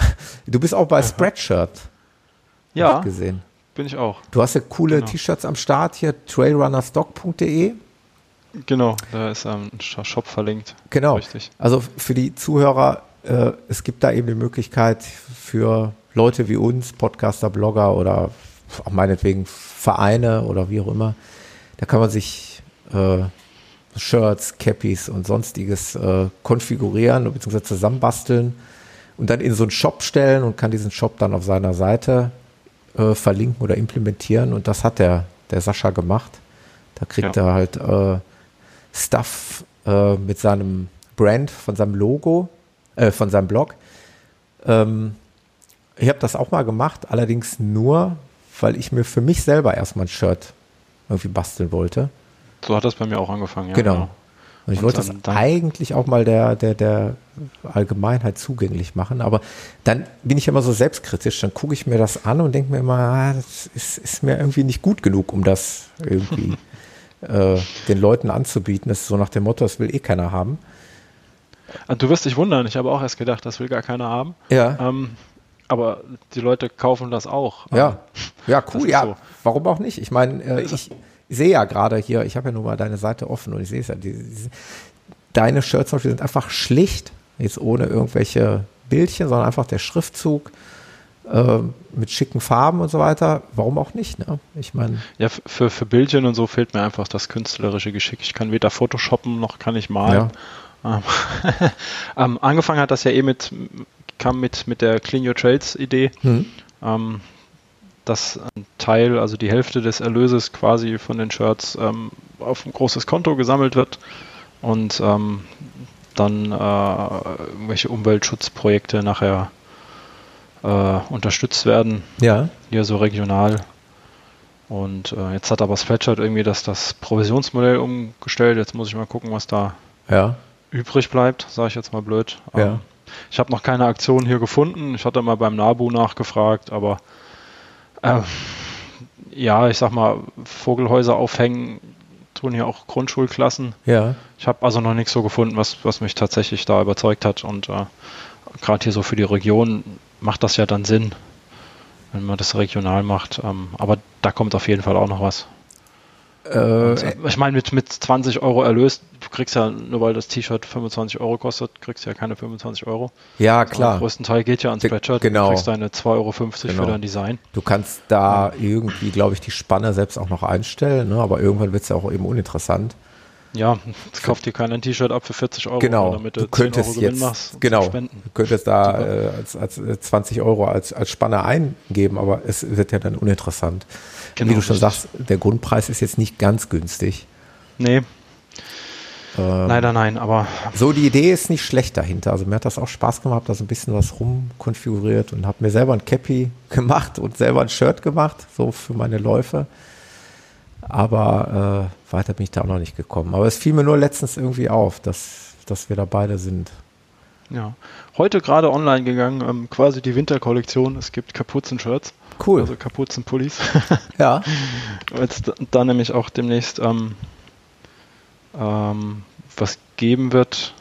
Du bist auch bei Spreadshirt ja, gesehen. bin ich auch. Du hast ja coole Genau. T-Shirts am Start hier, trailrunnerstock.de. Genau, da ist ähm, ein Sh- Shop verlinkt. Genau. Richtig. Also für die Zuhörer, äh, es gibt da eben die Möglichkeit für Leute wie uns, Podcaster, Blogger oder auch meinetwegen Vereine oder wie auch immer, da kann man sich äh, Shirts, Cappies und sonstiges äh, konfigurieren bzw. zusammenbasteln und dann in so einen Shop stellen und kann diesen Shop dann auf seiner Seite äh, verlinken oder implementieren und das hat der, der Sascha gemacht. Da kriegt Ja. er halt äh, Stuff äh, mit seinem Brand, von seinem Logo, äh, von seinem Blog. Ähm, ich habe das auch mal gemacht, allerdings nur, weil ich mir für mich selber erstmal ein Shirt irgendwie basteln wollte. So hat das bei mir auch angefangen, ja. genau. Und ich Und wollte das eigentlich auch mal der, der, der Allgemeinheit zugänglich machen, aber dann bin ich immer so selbstkritisch, dann gucke ich mir das an und denke mir immer, ah, das ist, ist mir irgendwie nicht gut genug, um das irgendwie äh, den Leuten anzubieten. Das ist so nach dem Motto, das will eh keiner haben. Ah, Du wirst dich wundern, ich habe auch erst gedacht, das will gar keiner haben. Ja. Ähm, aber die Leute kaufen das auch. Ja, ja, Das cool, ja. so. Warum auch nicht? Ich meine, äh, ich sehe ja gerade hier, ich habe ja nur mal deine Seite offen und ich sehe es ja. Die, die, deine Shirts zum Beispiel sind einfach schlicht, jetzt ohne irgendwelche Bildchen, sondern einfach der Schriftzug äh, mit schicken Farben und so weiter. Warum auch nicht? Ne? Ich meine, Ja, für, für Bildchen und so fehlt mir einfach das künstlerische Geschick. Ich kann weder Photoshoppen noch kann ich malen. Ähm, ähm, angefangen hat das ja eh mit, kam mit, mit der Clean Your Trades Idee, hm, ähm, dass ein Teil, also die Hälfte des Erlöses quasi von den Shirts ähm, auf ein großes Konto gesammelt wird und ähm, dann äh, irgendwelche Umweltschutzprojekte nachher äh, unterstützt werden. Ja, hier so regional. Und äh, jetzt hat aber Spreadshirt irgendwie das, das Provisionsmodell umgestellt. Jetzt muss ich mal gucken, was da ja, übrig bleibt, sage ich jetzt mal blöd. Ja. Ähm, ich habe noch keine Aktion hier gefunden. Ich hatte mal beim NABU nachgefragt, aber äh, ja, ich sag mal, Vogelhäuser aufhängen tun hier auch Grundschulklassen. ja, Ich habe also noch nichts so gefunden, was, was mich tatsächlich da überzeugt hat. Und äh, gerade hier so für die Region macht das ja dann Sinn, wenn man das regional macht. Ähm, aber da kommt auf jeden Fall auch noch was. Äh, ich meine, mit, mit 20 Euro Erlös, du kriegst ja, nur weil das T-Shirt 25 Euro kostet, kriegst du ja keine 25 Euro. Ja, klar. Der größten Teil geht ja ans Spreadshirt. Genau. Du kriegst deine 2,50 Euro genau. für dein Design. Du kannst da irgendwie, glaube ich, die Spanne selbst auch noch einstellen, ne? aber irgendwann wird es ja auch eben uninteressant. Ja, jetzt kauft dir keiner ein T-Shirt ab für 40 Euro, genau. damit du, du könntest jetzt, machst, genau, du könntest da äh, als, als 20 äh, Euro als, als Spanne eingeben, aber es wird ja dann uninteressant. Genau, Wie du schon sagst, der Grundpreis ist jetzt nicht ganz günstig. Nee. Ähm, Leider nein, aber. So, die Idee ist nicht schlecht dahinter. Also mir hat das auch Spaß gemacht, da so ein bisschen was rumkonfiguriert und habe mir selber ein Cappy gemacht und selber ein Shirt gemacht, so für meine Läufe. Aber äh, weiter bin ich da auch noch nicht gekommen. Aber es fiel mir nur letztens irgendwie auf, dass, dass wir da beide sind. Ja, heute gerade online gegangen, ähm, quasi die Winterkollektion. Es gibt Kapuzen-Shirts. Cool. Also Kapuzenpullis. ja. Jetzt da nämlich auch demnächst ähm, ähm, was geben wird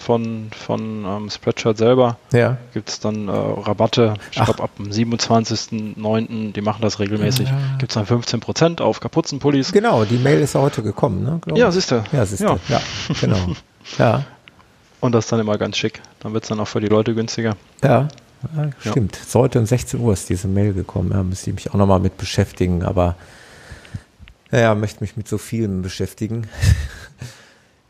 von, von ähm, Spreadshirt selber. Ja. Gibt es dann äh, Rabatte. Ich glaube, ab dem 27.09., die machen das regelmäßig, ja. gibt es dann 15% auf Kapuzenpullis. Genau, die Mail ist ja heute gekommen, ne? Ja, siehst du. Ja, siehst du. Ja. ja, genau. ja. Und das ist dann immer ganz schick. Dann wird es dann auch für die Leute günstiger. Ja. Ja, stimmt. Ja. Heute um 16 Uhr ist diese Mail gekommen. Ja, müsste ich mich auch nochmal mit beschäftigen, aber naja, möchte mich mit so vielen beschäftigen.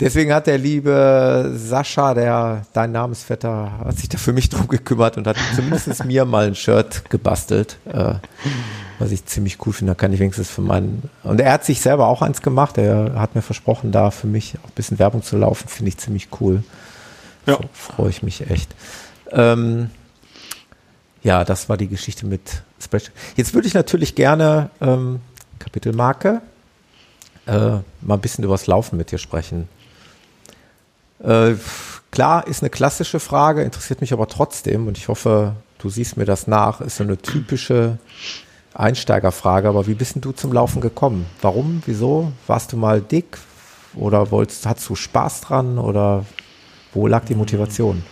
Deswegen hat der liebe Sascha, der dein Namensvetter, hat sich da für mich drum gekümmert und hat zumindest mir mal ein Shirt gebastelt, äh, was ich ziemlich cool finde. Da kann ich wenigstens für meinen. Und er hat sich selber auch eins gemacht. Er hat mir versprochen, da für mich auch ein bisschen Werbung zu laufen. Finde ich ziemlich cool. Ja. Freue ich mich echt. Ähm, ja, das war die Geschichte mit Spreadsheet. Jetzt würde ich natürlich gerne ähm, Kapitelmarke äh, mal ein bisschen übers Laufen mit dir sprechen. Äh, klar, ist eine klassische Frage, interessiert mich aber trotzdem und ich hoffe, du siehst mir das nach. Ist so eine typische Einsteigerfrage, aber wie bist denn du zum Laufen gekommen? Warum? Wieso? Warst du mal dick? Oder wolltest, hattest du Spaß dran? Oder wo lag die Motivation?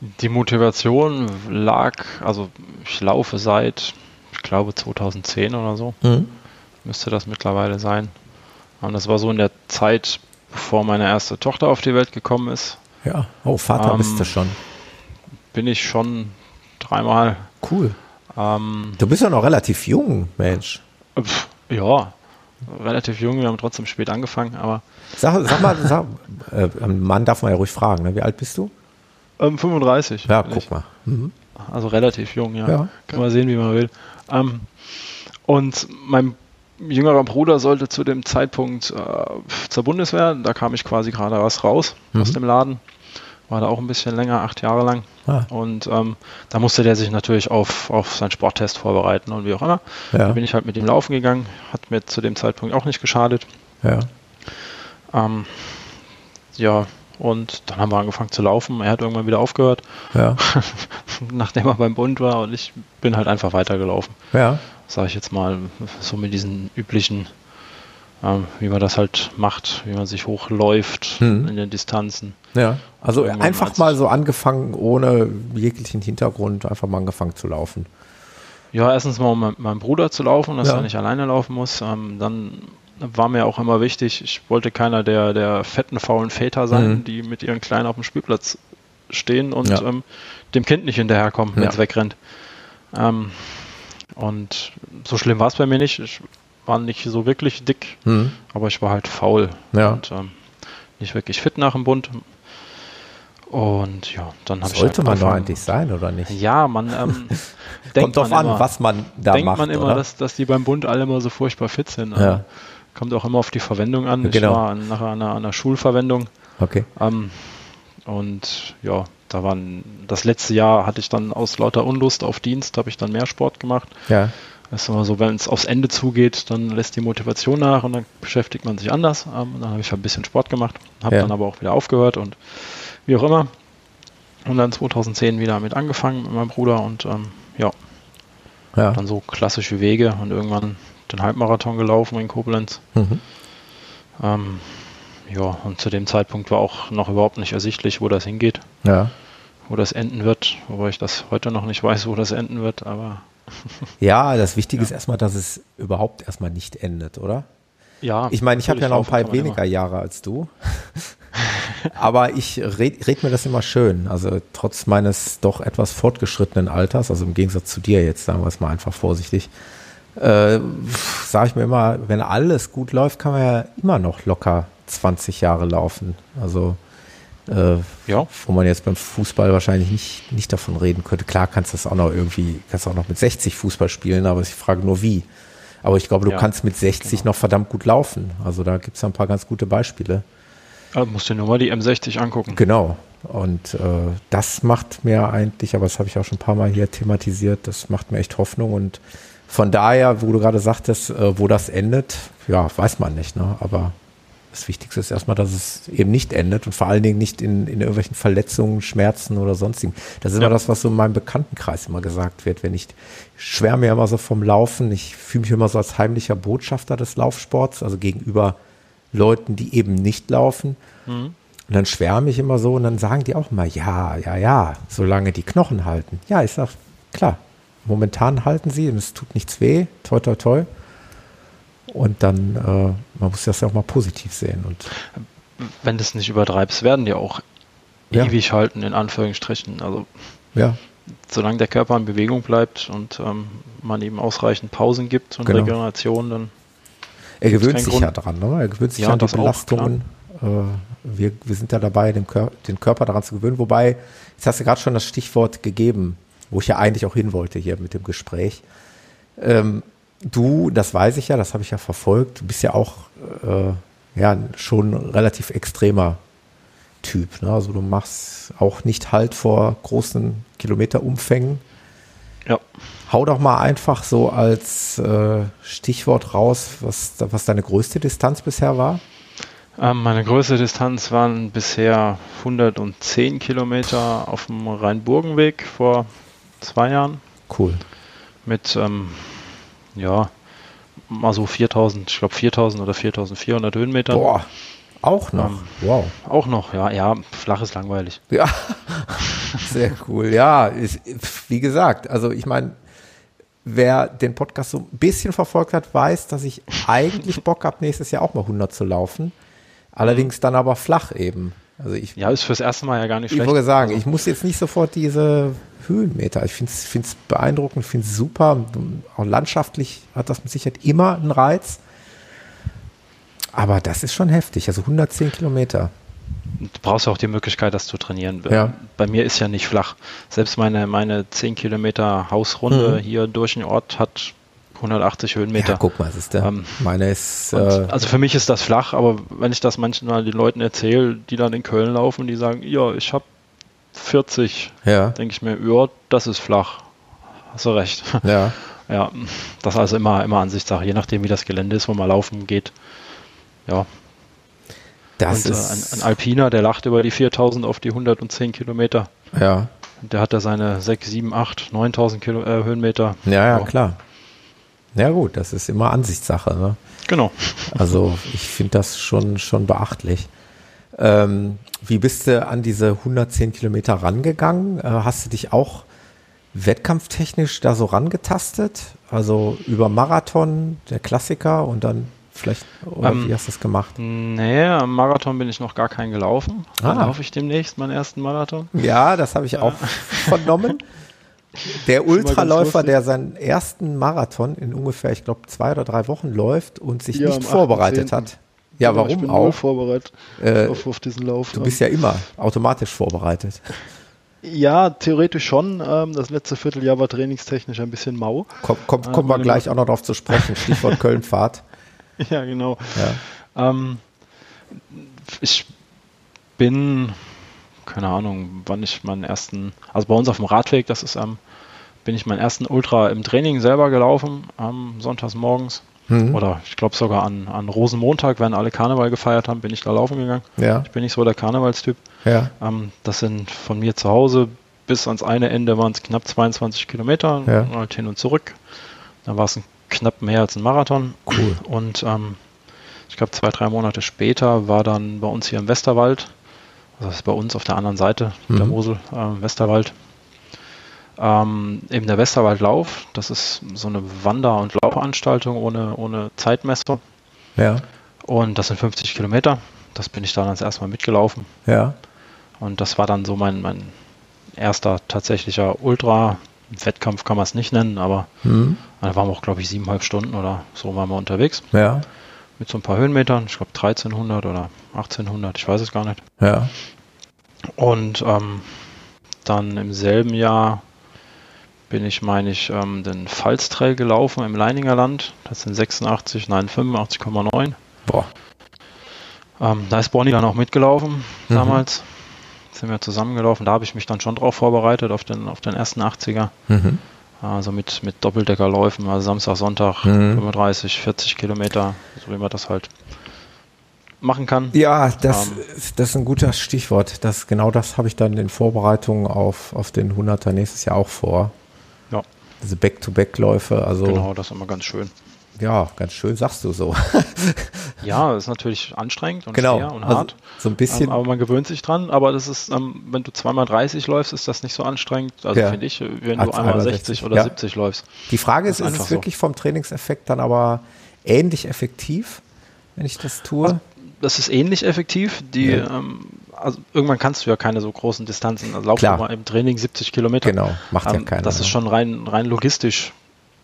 Die Motivation lag, also ich laufe seit, ich glaube 2010 oder so, mhm. müsste das mittlerweile sein. Und das war so in der Zeit, bevor meine erste Tochter auf die Welt gekommen ist. Ja, oh, Vater ähm, bist du schon. Bin ich schon dreimal. Cool. Ähm, du bist ja noch relativ jung, Mensch. Pf, ja, relativ jung, wir haben trotzdem spät angefangen, aber. Sag, sag mal, sag, äh, Mann darf man ja ruhig fragen, ne? wie alt bist du? Ähm, 35. Ja, guck mal. Mhm. Also relativ jung, ja. ja. Kann man sehen, wie man will. Ähm, und mein jüngerer Bruder sollte zu dem Zeitpunkt äh, zur Bundeswehr, da kam ich quasi gerade erst raus mhm. aus dem Laden. War da auch ein bisschen länger, acht Jahre lang. Ah. Und ähm, da musste der sich natürlich auf, auf seinen Sporttest vorbereiten und wie auch immer. Ja. Da bin ich halt mit ihm laufen gegangen, hat mir zu dem Zeitpunkt auch nicht geschadet. Ja. Ähm, ja, und dann haben wir angefangen zu laufen. Er hat irgendwann wieder aufgehört. Ja. Nachdem er beim Bund war und ich bin halt einfach weitergelaufen. Ja. Sag ich jetzt mal, so mit diesen üblichen, ähm, wie man das halt macht, wie man sich hochläuft hm. in den Distanzen. Ja. Also irgendwann einfach mal so angefangen, ohne jeglichen Hintergrund, einfach mal angefangen zu laufen. Ja, erstens mal um mit meinem Bruder zu laufen, dass ja. er nicht alleine laufen muss. Ähm, dann war mir auch immer wichtig. Ich wollte keiner der, der fetten, faulen Väter sein, mhm. die mit ihren Kleinen auf dem Spielplatz stehen und ja. ähm, dem Kind nicht hinterherkommen, wenn es ja. wegrennt. Ähm, und so schlimm war es bei mir nicht. Ich war nicht so wirklich dick, mhm. aber ich war halt faul ja. und ähm, nicht wirklich fit nach dem Bund. Und ja, dann habe ich. Sollte halt man doch eigentlich sein, oder nicht? Ja, man ähm, denkt Kommt drauf an, immer, was man da denkt macht. Denkt man immer, dass, dass die beim Bund alle immer so furchtbar fit sind. Ja. Kommt auch immer auf die Verwendung an. Genau. Ich war nachher an einer, einer Schulverwendung. Okay. Ähm, und ja, da waren das letzte Jahr hatte ich dann aus lauter Unlust auf Dienst, habe ich dann mehr Sport gemacht. Ja. Das ist immer so, wenn es aufs Ende zugeht, dann lässt die Motivation nach und dann beschäftigt man sich anders. Ähm, dann habe ich halt ein bisschen Sport gemacht, habe ja. dann aber auch wieder aufgehört und wie auch immer. Und dann 2010 wieder mit angefangen mit meinem Bruder und ähm, ja. ja. Dann so klassische Wege und irgendwann den Halbmarathon gelaufen in Koblenz. Mhm. Ähm, ja, und zu dem Zeitpunkt war auch noch überhaupt nicht ersichtlich, wo das hingeht. Ja. Wo das enden wird, wobei ich das heute noch nicht weiß, wo das enden wird, aber Ja, das Wichtige ja. ist erstmal, dass es überhaupt erstmal nicht endet, oder? Ja. Ich meine, ich habe ja noch ein paar weniger immer. Jahre als du. Aber ich red, red, mir das immer schön. Also trotz meines doch etwas fortgeschrittenen Alters, also im Gegensatz zu dir jetzt, sagen wir es mal einfach vorsichtig, äh, sage ich mir immer, wenn alles gut läuft, kann man ja immer noch locker 20 Jahre laufen. Also äh, ja. wo man jetzt beim Fußball wahrscheinlich nicht, nicht davon reden könnte. Klar kannst du das auch noch irgendwie, kannst auch noch mit 60 Fußball spielen, aber ich frage nur wie. Aber ich glaube, du ja, kannst mit 60 genau. noch verdammt gut laufen. Also da gibt es ein paar ganz gute Beispiele. Also musst du nur mal die M60 angucken. Genau. Und äh, das macht mir eigentlich, aber das habe ich auch schon ein paar Mal hier thematisiert, das macht mir echt Hoffnung. Und von daher, wo du gerade sagtest, äh, wo das endet, ja, weiß man nicht. Ne? Aber das Wichtigste ist erstmal, dass es eben nicht endet und vor allen Dingen nicht in, in irgendwelchen Verletzungen, Schmerzen oder sonstigen. Das ist immer das, was so in meinem Bekanntenkreis immer gesagt wird. Wenn ich schwärme ja immer so vom Laufen, ich fühle mich immer so als heimlicher Botschafter des Laufsports, also gegenüber Leuten, die eben nicht laufen. Mhm. Und dann schwärme ich immer so und dann sagen die auch immer, ja, ja, ja, solange die Knochen halten. Ja, ich sag, klar, momentan halten sie und es tut nichts weh, toi, toi, toi. Und dann, äh, man muss das ja auch mal positiv sehen. Und Wenn du es nicht übertreibst, werden die auch ja. ewig halten, in Anführungsstrichen. Also ja. solange der Körper in Bewegung bleibt und ähm, man ihm ausreichend Pausen gibt und genau. Regeneration, dann er gewöhnt sich Grund. ja dran, ne? Er gewöhnt sich ja, an die Belastungen. Auch, äh, wir, wir sind ja dabei, Kör den Körper daran zu gewöhnen. Wobei, jetzt hast du gerade schon das Stichwort gegeben, wo ich ja eigentlich auch hin wollte hier mit dem Gespräch. Ähm, du, das weiß ich ja, das habe ich ja verfolgt, du bist ja auch äh, ja, schon relativ extremer Typ. Ne? Also du machst auch nicht halt vor großen Kilometerumfängen. Ja. Hau doch mal einfach so als äh, Stichwort raus, was, was deine größte Distanz bisher war. Ähm, meine größte Distanz waren bisher 110 Kilometer auf dem Rheinburgenweg vor zwei Jahren. Cool. Mit, ähm, ja, mal so 4000, ich glaube 4000 oder 4400 Höhenmeter. Boah, auch noch. Ähm, wow. Auch noch, ja, ja, flach ist langweilig. Ja, sehr cool. Ja, ist, wie gesagt, also ich meine, wer den Podcast so ein bisschen verfolgt hat, weiß, dass ich eigentlich Bock habe, nächstes Jahr auch mal 100 zu laufen. Allerdings dann aber flach eben. Also ich, ja, ist fürs erste Mal ja gar nicht schlecht. Ich wollte sagen, also. ich muss jetzt nicht sofort diese Höhenmeter. Ich finde es beeindruckend, finde es super. Auch landschaftlich hat das mit Sicherheit immer einen Reiz. Aber das ist schon heftig. Also 110 Kilometer du brauchst auch die Möglichkeit, das zu trainieren. Ja. Bei mir ist ja nicht flach. Selbst meine, meine 10 Kilometer Hausrunde mhm. hier durch den Ort hat 180 Höhenmeter. Ja, guck mal, ist der. Ähm, meine ist. Äh, also für mich ist das flach, aber wenn ich das manchmal den Leuten erzähle, die dann in Köln laufen, die sagen, ja, ich habe 40, ja. denke ich mir, ja, das ist flach. Hast du recht. Ja. Ja, das ist also immer, immer Ansichtssache, je nachdem, wie das Gelände ist, wo man laufen geht. Ja, das und, ist äh, ein, ein, Alpiner, der lacht über die 4000 auf die 110 Kilometer. Ja. Der hat da seine 6, 7, 8, 9000 Kilo, äh, Höhenmeter. Ja, ja, oh. klar. Ja gut, das ist immer Ansichtssache. Ne? Genau. Also ich finde das schon, schon beachtlich. Ähm, wie bist du an diese 110 Kilometer rangegangen? Äh, hast du dich auch wettkampftechnisch da so rangetastet? Also über Marathon, der Klassiker und dann Vielleicht, oder ähm, wie hast du das gemacht? Nee, am Marathon bin ich noch gar keinen gelaufen. Ah. Dann laufe ich demnächst meinen ersten Marathon. Ja, das habe ich ja. auch vernommen. Der Ultraläufer, der seinen ersten Marathon in ungefähr, ich glaube, zwei oder drei Wochen läuft und sich ja, nicht vorbereitet hat. Ja, warum ich bin auch? vorbereitet äh, auf, auf, diesen Lauf. Du bist ja immer automatisch vorbereitet. Ja, theoretisch schon. Ähm, das letzte Vierteljahr war trainingstechnisch ein bisschen mau. Komm, komm, kommen wir gleich auch noch darauf zu sprechen. Stichwort Kölnfahrt. ja, genau. Ja. Ähm, ich bin, keine Ahnung, wann ich meinen ersten, also bei uns auf dem Radweg, das ist am, ähm, bin ich meinen ersten Ultra im Training selber gelaufen, am sonntags morgens. Mhm. Oder ich glaube sogar an, an Rosenmontag, wenn alle Karneval gefeiert haben, bin ich da laufen gegangen. Ja. Ich bin nicht so der Karnevalstyp. Ja. Ähm, das sind von mir zu Hause bis ans eine Ende waren es knapp 22 Kilometer, ja. halt hin und zurück. Dann war es knapp mehr als ein Marathon. Cool. Und ähm, ich glaube, zwei, drei Monate später war dann bei uns hier im Westerwald, also das ist bei uns auf der anderen Seite mhm. der Mosel, äh, Westerwald, ähm, eben der Westerwaldlauf. Das ist so eine Wander- und Laufveranstaltung ohne, ohne Zeitmessung. Ja. Und das sind 50 Kilometer. Das bin ich dann als erstmal mitgelaufen. Ja. Und das war dann so mein, mein erster tatsächlicher Ultra. Wettkampf kann man es nicht nennen, aber Mhm. da waren wir auch, glaube ich, siebeneinhalb Stunden oder so waren wir unterwegs. Ja. Mit so ein paar Höhenmetern. Ich glaube 1300 oder 1800, ich weiß es gar nicht. Ja. Und ähm, dann im selben Jahr bin ich, meine ich, ähm, den Pfalztrail gelaufen im Leininger Land. Das sind 86, nein, 85,9. Boah. Ähm, da ist Bonnie dann auch mitgelaufen Mhm. damals. Sind wir zusammengelaufen. Da habe ich mich dann schon drauf vorbereitet, auf den, auf den ersten 80er. Mhm. Also mit, mit Doppeldeckerläufen, also Samstag, Sonntag, Mhm. 35, 40 Kilometer, so wie man das halt machen kann. Ja, das, Ähm. ist- das ist ein guter Stichwort. Das, genau das habe ich dann in Vorbereitungen auf, auf den 100er nächstes Jahr auch vor. Ja. Diese Back-to-Back-Läufe, also Genau, das ist immer ganz schön. ja, ganz schön sagst du so. Ja, das ist natürlich anstrengend und genau. schwer und also, hart. so ein bisschen, Ähm, aber man gewöhnt sich dran. Aber das ist, ähm, wenn du zweimal 30 läufst, ist das nicht so anstrengend. Also Ja. finde ich, wenn du einmal einmal 60 60, oder ja. 70 läufst. die Frage ist, ist ist es so. wirklich vom Trainingseffekt dann aber ähnlich effektiv, wenn ich das tue? Das ist ähnlich effektiv. Die, Ja. ähm, also irgendwann kannst du ja keine so großen Distanzen. Also lauf mal im Training 70 Kilometer. Genau, macht ja Ähm, keiner. Das ist ne? schon rein, rein logistisch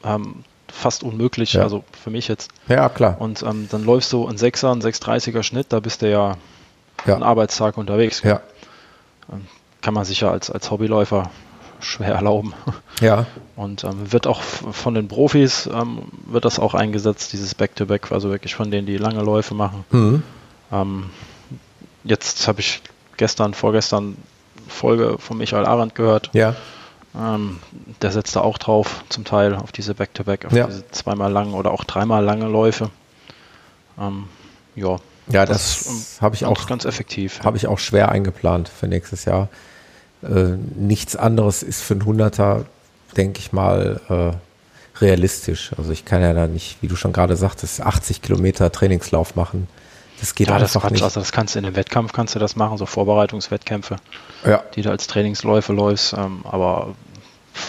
ähm, fast unmöglich, Ja. also für mich jetzt. Ja, klar. Und ähm, dann läufst du ein 6er, ein 630er Schnitt, da bist du ja, einen Ja, Arbeitstag unterwegs. ja, Kann man sich ja als, als Hobbyläufer schwer erlauben. ja, Und ähm, wird auch von den Profis ähm, wird das auch eingesetzt, dieses Back-to-Back, also wirklich von denen, die lange Läufe machen. mhm. Ähm, jetzt habe ich gestern, vorgestern Folge von Michael Arendt gehört. ja, Ähm, der setzt da auch drauf, zum Teil auf diese Back-to-Back, auf Ja. diese zweimal lange oder auch dreimal lange Läufe. Ähm, ja, ja, Das, das, habe ich ganz, auch ganz effektiv. habe ich auch schwer eingeplant für nächstes Jahr. Äh, nichts anderes ist für einen Hunderter, denke ich mal, äh, realistisch. Also ich kann ja da nicht, wie du schon gerade sagtest, 80 Kilometer Trainingslauf machen. Das geht ja, das einfach nicht. also das kannst du in einem Wettkampf kannst du das machen, so Vorbereitungswettkämpfe, ja. die du als Trainingsläufe läufst, ähm, aber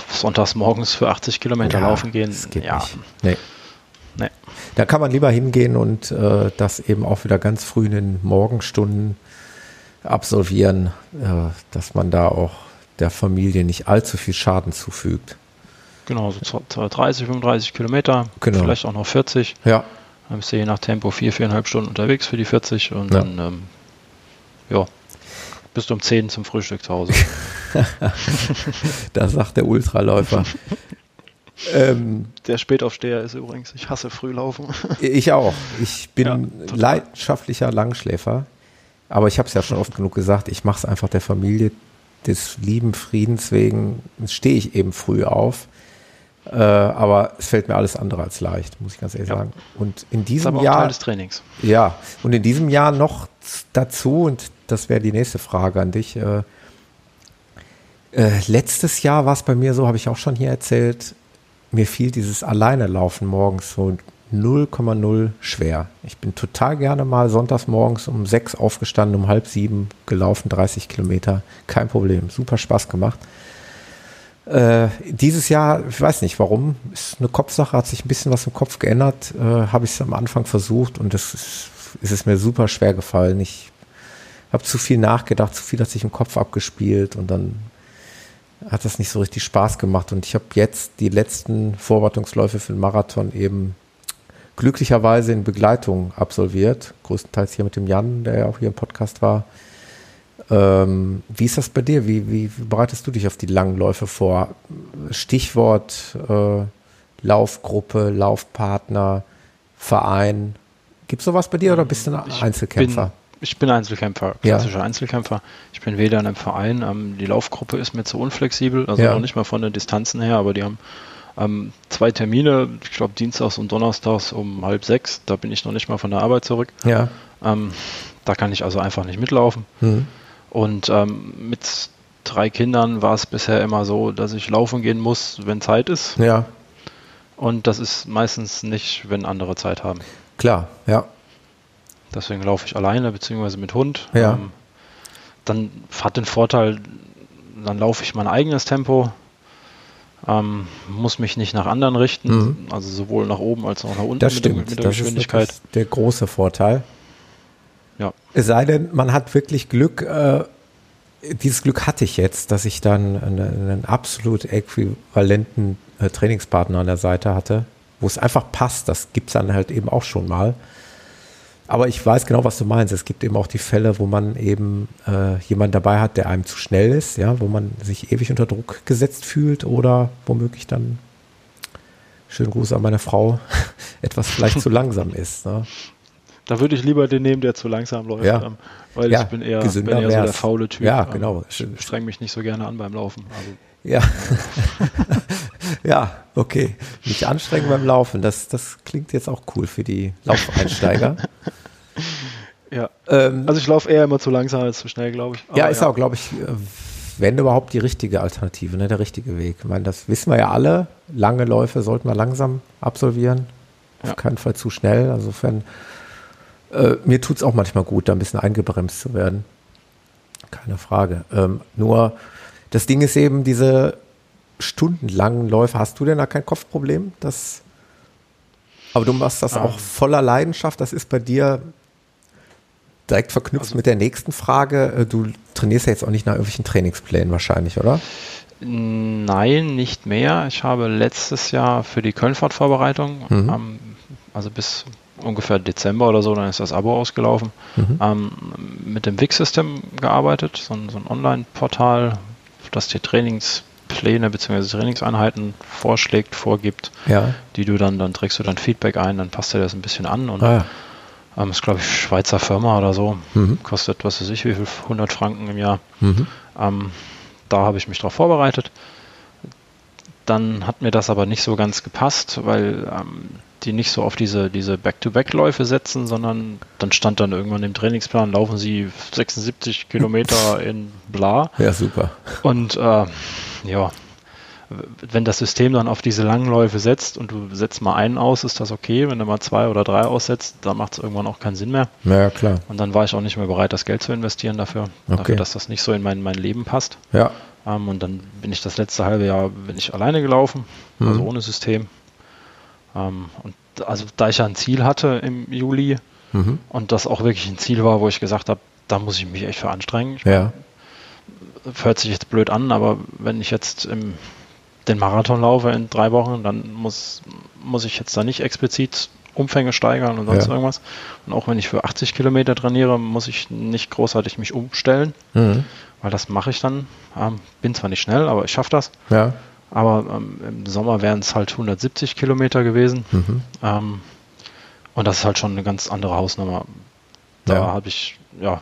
sonntags morgens für 80 Kilometer Ja, laufen gehen, Das geht ja, nicht. Nee. Nee. Da kann man lieber hingehen und äh, das eben auch wieder ganz früh in den Morgenstunden absolvieren, äh, dass man da auch der Familie nicht allzu viel Schaden zufügt. genau, so 30, 35 Kilometer, Genau. vielleicht auch noch 40. Ja, Dann bist du je nach Tempo vier, viereinhalb Stunden unterwegs für die 40 und Ja. dann, ähm, ja, bist du um 10 zum Frühstück zu Hause. da sagt der Ultraläufer. ähm, Der Spätaufsteher ist übrigens, ich hasse Frühlaufen. ich auch. Ich bin Ja, leidenschaftlicher Langschläfer. Aber ich habe es ja schon oft genug gesagt, ich mache es einfach der Familie des lieben Friedens wegen, stehe ich eben früh auf. Äh, aber es fällt mir alles andere als leicht, muss ich ganz ehrlich Ja. sagen. Und in Das ist diesem aber auch Jahr Teil des Trainings. Ja, und in diesem Jahr noch dazu, und das wäre die nächste Frage an dich. Äh, äh, letztes Jahr war es bei mir so, habe ich auch schon hier erzählt, mir fiel dieses Alleine laufen morgens so 0,0 schwer. Ich bin total gerne mal sonntags morgens um sechs aufgestanden, um halb sieben gelaufen, 30 Kilometer, kein Problem, super Spaß gemacht. Äh, dieses Jahr, ich weiß nicht warum, ist eine Kopfsache, hat sich ein bisschen was im Kopf geändert, äh, habe ich es am Anfang versucht und es ist, ist es mir super schwer gefallen. Ich habe zu viel nachgedacht, zu viel hat sich im Kopf abgespielt und dann hat das nicht so richtig Spaß gemacht und ich habe jetzt die letzten Vorbereitungsläufe für den Marathon eben glücklicherweise in Begleitung absolviert, größtenteils hier mit dem Jan, der ja auch hier im Podcast war. Ähm, wie ist das bei dir? Wie, wie, wie bereitest du dich auf die langen Läufe vor? Stichwort äh, Laufgruppe, Laufpartner, Verein. Gibt es sowas bei dir oder bist du ein Ich Einzelkämpfer? Bin, ich bin Einzelkämpfer, Ja. klassischer Einzelkämpfer. Ich bin weder in einem Verein, ähm, die Laufgruppe ist mir zu unflexibel, also Ja. auch nicht mal von den Distanzen her, aber die haben ähm, zwei Termine, ich glaube dienstags und donnerstags um halb sechs, da bin ich noch nicht mal von der Arbeit zurück. Ja. Ähm, da kann ich also einfach nicht mitlaufen. Hm. Und ähm, mit drei Kindern war es bisher immer so, dass ich laufen gehen muss, wenn Zeit ist. Ja, Und das ist meistens nicht, wenn andere Zeit haben. klar, ja. Deswegen laufe ich alleine beziehungsweise mit Hund. Ja. Ähm, dann hat den Vorteil, dann laufe ich mein eigenes Tempo. Ähm, muss mich nicht nach anderen richten, mhm. also sowohl nach oben als auch nach unten das stimmt. mit, mit der das Geschwindigkeit. Ist der große Vorteil. Ja. Es sei denn, man hat wirklich Glück, äh, dieses Glück hatte ich jetzt, dass ich dann einen, einen absolut äquivalenten äh, Trainingspartner an der Seite hatte, wo es einfach passt. Das gibt es dann halt eben auch schon mal. Aber ich weiß genau, was du meinst. Es gibt eben auch die Fälle, wo man eben äh, jemanden dabei hat, der einem zu schnell ist, ja, wo man sich ewig unter Druck gesetzt fühlt oder womöglich dann, schönen Gruß an meine Frau, etwas vielleicht zu langsam ist. Ne? Da würde ich lieber den nehmen, der zu langsam läuft, ja. ähm, weil ja, ich bin eher, bin eher so der faule Typ. Ja, genau. Ähm, ich streng mich nicht so gerne an beim Laufen. Also, ja. ja, okay. Nicht anstrengen beim Laufen. Das, das klingt jetzt auch cool für die Laufeinsteiger. ja. Ähm, also ich laufe eher immer zu langsam als zu schnell, glaube ich. Aber ja, ist ja. auch, glaube ich, äh, wenn überhaupt die richtige Alternative, ne, der richtige Weg. Ich meine, das wissen wir ja alle. Lange Läufe sollten wir langsam absolvieren. Auf ja. keinen Fall zu schnell. Insofern äh, mir tut es auch manchmal gut, da ein bisschen eingebremst zu werden. Keine Frage. Ähm, nur das Ding ist eben, diese stundenlangen Läufe, hast du denn da kein Kopfproblem? Das, aber du machst das um. auch voller Leidenschaft. Das ist bei dir direkt verknüpft also, mit der nächsten Frage. Äh, du trainierst ja jetzt auch nicht nach irgendwelchen Trainingsplänen wahrscheinlich, oder? Nein, nicht mehr. Ich habe letztes Jahr für die Kölnfahrt-Vorbereitung, mhm. also bis ungefähr Dezember oder so, dann ist das Abo ausgelaufen, mhm. ähm, mit dem Wix-System gearbeitet, so ein, so ein Online-Portal, das dir Trainingspläne bzw. Trainingseinheiten vorschlägt, vorgibt, ja. die du dann, dann trägst du dann Feedback ein, dann passt dir das ein bisschen an und ah, ja. ähm, ist glaube ich Schweizer Firma oder so, mhm. kostet was weiß ich wie viel, 100 Franken im Jahr. Mhm. Ähm, da habe ich mich darauf vorbereitet. Dann hat mir das aber nicht so ganz gepasst, weil ähm, die nicht so auf diese, diese Back-to-Back-Läufe setzen, sondern dann stand dann irgendwann im Trainingsplan, laufen sie 76 Kilometer in bla. Ja, super. Und äh, ja, wenn das System dann auf diese langen Läufe setzt und du setzt mal einen aus, ist das okay. Wenn du mal zwei oder drei aussetzt, dann macht es irgendwann auch keinen Sinn mehr. Ja, klar. Und dann war ich auch nicht mehr bereit, das Geld zu investieren dafür, okay. dafür dass das nicht so in mein, mein Leben passt. Ja. Ähm, und dann bin ich das letzte halbe Jahr bin ich alleine gelaufen, mhm. also ohne System. Ähm, und also da ich ja ein Ziel hatte im Juli mhm. und das auch wirklich ein Ziel war, wo ich gesagt habe, da muss ich mich echt für anstrengen. Ich ja. hört sich jetzt blöd an, aber wenn ich jetzt im, den Marathon laufe in drei Wochen, dann muss, muss ich jetzt da nicht explizit Umfänge steigern und sonst ja. irgendwas. Und auch wenn ich für 80 Kilometer trainiere, muss ich nicht großartig mich umstellen, mhm. weil das mache ich dann. Ähm, bin zwar nicht schnell, aber ich schaffe das. Ja. Aber ähm, im Sommer wären es halt 170 Kilometer gewesen. Mhm. Ähm, und das ist halt schon eine ganz andere Hausnummer. Da ja. habe ich ja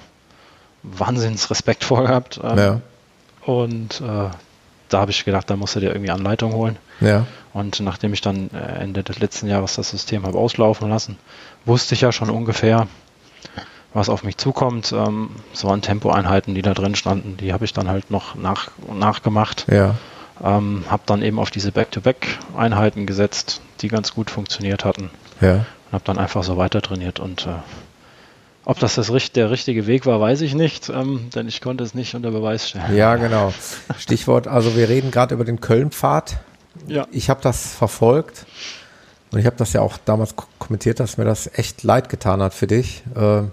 Wahnsinns Respekt vor gehabt. Ähm, ja. Und äh, da habe ich gedacht, da musst du dir irgendwie Anleitung holen. Ja. Und nachdem ich dann äh, Ende des letzten Jahres das System habe auslaufen lassen, wusste ich ja schon ungefähr, was auf mich zukommt. Ähm, so an Tempoeinheiten, die da drin standen, die habe ich dann halt noch nach, nachgemacht. Ja. Ähm, habe dann eben auf diese Back-to-Back-Einheiten gesetzt, die ganz gut funktioniert hatten. Ja. Und habe dann einfach so weiter trainiert. Und äh, ob das, das der richtige Weg war, weiß ich nicht, ähm, denn ich konnte es nicht unter Beweis stellen. Ja, genau. Stichwort, also wir reden gerade über den Köln-Pfad. Ja. Ich habe das verfolgt und ich habe das ja auch damals kommentiert, dass mir das echt leid getan hat für dich. Äh,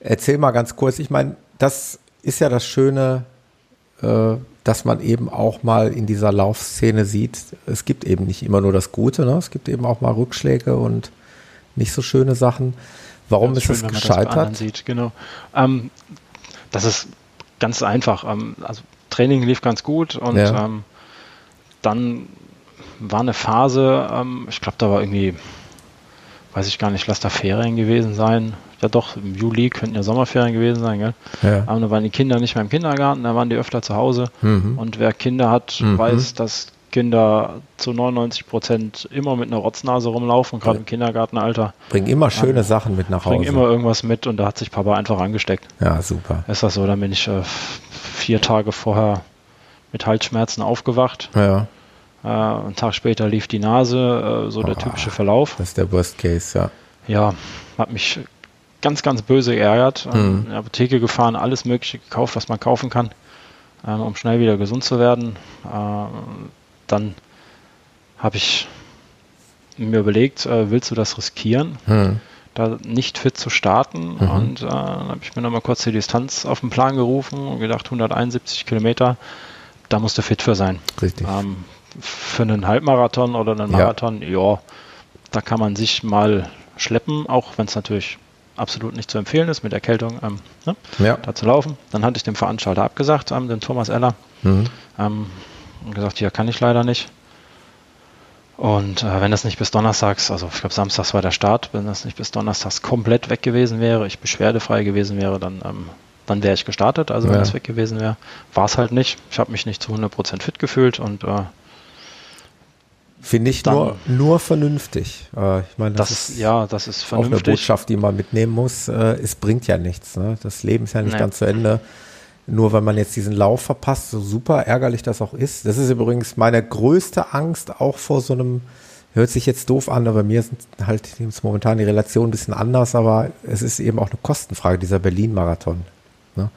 erzähl mal ganz kurz, ich meine, das ist ja das Schöne äh, dass man eben auch mal in dieser Laufszene sieht, es gibt eben nicht immer nur das Gute, ne? es gibt eben auch mal Rückschläge und nicht so schöne Sachen. Warum ist, es gescheitert? Das sieht, genau. Ähm, das ist ganz einfach. Ähm, also Training lief ganz gut und ja. ähm, dann war eine Phase, ähm, ich glaube, da war irgendwie, weiß ich gar nicht, lass da Ferien gewesen sein ja doch, im Juli könnten ja Sommerferien gewesen sein, gell? Ja. Aber da waren die Kinder nicht mehr im Kindergarten, da waren die öfter zu Hause. Mhm. Und wer Kinder hat, mhm. weiß, dass Kinder zu 99 Prozent immer mit einer Rotznase rumlaufen, gerade im Kindergartenalter. Bringen immer schöne Sachen mit nach Hause. Bringen immer irgendwas mit und da hat sich Papa einfach angesteckt. Ja, super. Ist das so? Dann bin ich äh, vier Tage vorher mit Halsschmerzen aufgewacht. Ja. Äh, einen Tag später lief die Nase, äh, so oh, der typische Verlauf. Das ist der Worst Case, ja. Ja, hat mich ganz, ganz böse geärgert. Mhm. In die Apotheke gefahren, alles Mögliche gekauft, was man kaufen kann. ähm, um schnell wieder gesund zu werden. Äh, dann habe ich mir überlegt, äh, willst du das riskieren, hm. da nicht fit zu starten? Mhm. Und äh, dann habe ich mir nochmal kurz die Distanz auf den Plan gerufen und gedacht, 171 Kilometer, da musst du fit für sein. Richtig. Ähm, für einen Halbmarathon oder einen Marathon, ja, ja da kann man sich mal schleppen, auch wenn es natürlich absolut nicht zu empfehlen ist, mit Erkältung ähm, ne, ja. da zu laufen. Dann hatte ich dem Veranstalter abgesagt, ähm, den Thomas Eller, mhm. ähm, und gesagt, ja, kann ich leider nicht. Und äh, wenn das nicht bis Donnerstags, also ich glaube Samstags war der Start, wenn das nicht bis Donnerstags komplett weg gewesen wäre, ich beschwerdefrei gewesen wäre, dann, ähm, dann wäre ich gestartet. Also wenn ja. das weg gewesen wäre, war es halt nicht. Ich habe mich nicht zu 100% fit gefühlt und äh, Finde ich dann, nur, nur vernünftig. Äh, ich meine, das, das, ist ja, das ist vernünftig. Auch eine Botschaft, die man mitnehmen muss. Äh, es bringt ja nichts. Ne? Das Leben ist ja nicht nee. ganz zu Ende. Nur weil man jetzt diesen Lauf verpasst, so super ärgerlich das auch ist. Das ist übrigens meine größte Angst auch vor so einem, hört sich jetzt doof an, aber mir sind halt momentan die Relationen ein bisschen anders, aber es ist eben auch eine Kostenfrage, dieser Berlin-Marathon. Ne?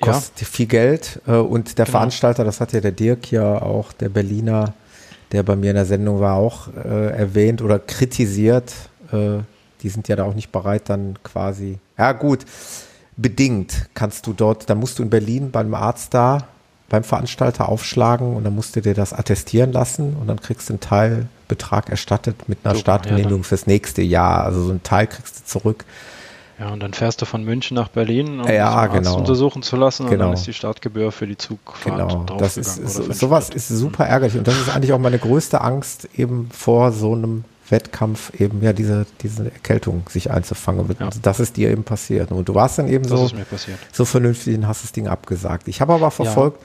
Kostet ja. viel Geld äh, und der genau. Veranstalter, das hat ja der Dirk ja auch, der Berliner, der bei mir in der Sendung war, auch äh, erwähnt oder kritisiert. Äh, die sind ja da auch nicht bereit, dann quasi. Ja, gut, bedingt kannst du dort, dann musst du in Berlin beim Arzt da, beim Veranstalter aufschlagen und dann musst du dir das attestieren lassen und dann kriegst du einen Teilbetrag erstattet mit einer Startgenehmigung ja, fürs nächste Jahr. Also so einen Teil kriegst du zurück. Ja, und dann fährst du von München nach Berlin, um ja, genau. untersuchen zu lassen genau. und dann ist die Startgebühr für die Zugfahrt genau. Das ist, so, sowas ist super ärgerlich und das ist eigentlich auch meine größte Angst eben vor so einem Wettkampf eben ja diese, diese Erkältung sich einzufangen. Ja. Das ist dir eben passiert. Und du warst dann eben das so, so vernünftig und hast das Ding abgesagt. Ich habe aber verfolgt,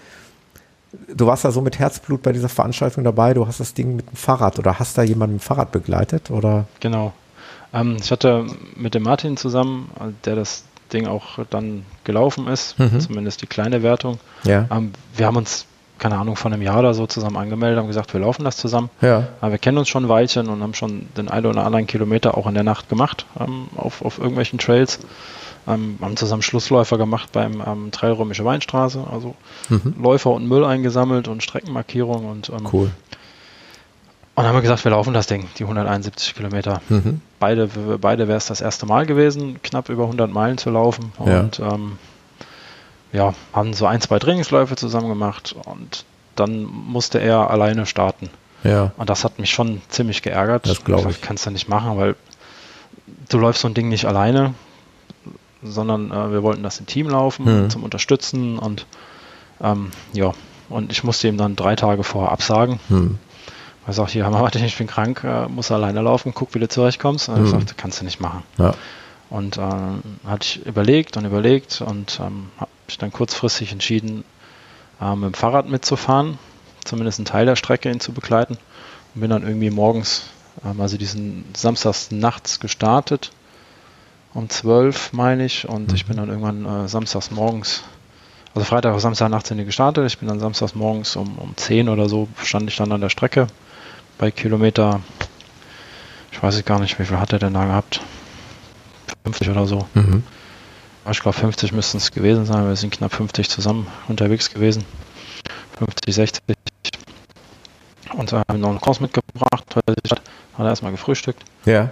ja. du warst da so mit Herzblut bei dieser Veranstaltung dabei, du hast das Ding mit dem Fahrrad oder hast da jemanden mit dem Fahrrad begleitet? Oder? Genau, ähm, ich hatte mit dem Martin zusammen, der das Ding auch dann gelaufen ist, mhm. zumindest die kleine Wertung. Ja. Ähm, wir haben uns, keine Ahnung, von einem Jahr oder so zusammen angemeldet, haben gesagt, wir laufen das zusammen. Ja. Aber wir kennen uns schon ein Weilchen und haben schon den einen oder anderen Kilometer auch in der Nacht gemacht ähm, auf, auf irgendwelchen Trails. Ähm, haben zusammen Schlussläufer gemacht beim ähm, Trail Römische Weinstraße, also mhm. Läufer und Müll eingesammelt und Streckenmarkierung und ähm, cool. Und dann haben wir gesagt, wir laufen das Ding, die 171 Kilometer. Mhm. Beide, beide wäre es das erste Mal gewesen, knapp über 100 Meilen zu laufen. Und ja, ähm, ja haben so ein, zwei Trainingsläufe zusammen gemacht und dann musste er alleine starten. Ja. Und das hat mich schon ziemlich geärgert. Das glaube ich. Kannst du nicht machen, weil du läufst so ein Ding nicht alleine, sondern äh, wir wollten das im Team laufen, mhm. zum Unterstützen und ähm, ja, und ich musste ihm dann drei Tage vorher absagen. Mhm. Er sagt, hier, Mama, ich bin krank, äh, muss alleine laufen, guck, wie du zurechtkommst. Und mhm. er sagte, kannst du nicht machen. Ja. Und äh, hatte ich überlegt und überlegt und ähm, habe mich dann kurzfristig entschieden, äh, mit dem Fahrrad mitzufahren, zumindest einen Teil der Strecke ihn zu begleiten. Und bin dann irgendwie morgens, ähm, also diesen Samstags nachts gestartet, um 12 meine ich, und mhm. ich bin dann irgendwann äh, samstags morgens also Freitag, Samstag nachts sind die gestartet. Ich bin dann samstags morgens um, um 10 oder so stand ich dann an der Strecke bei Kilometer, ich weiß gar nicht, wie viel hat er denn da gehabt? 50 oder so. Mhm. Ich glaube 50 müssten es gewesen sein, wir sind knapp 50 zusammen unterwegs gewesen. 50, 60. Und haben noch einen Kurs mitgebracht, hat er erstmal gefrühstückt. Ja.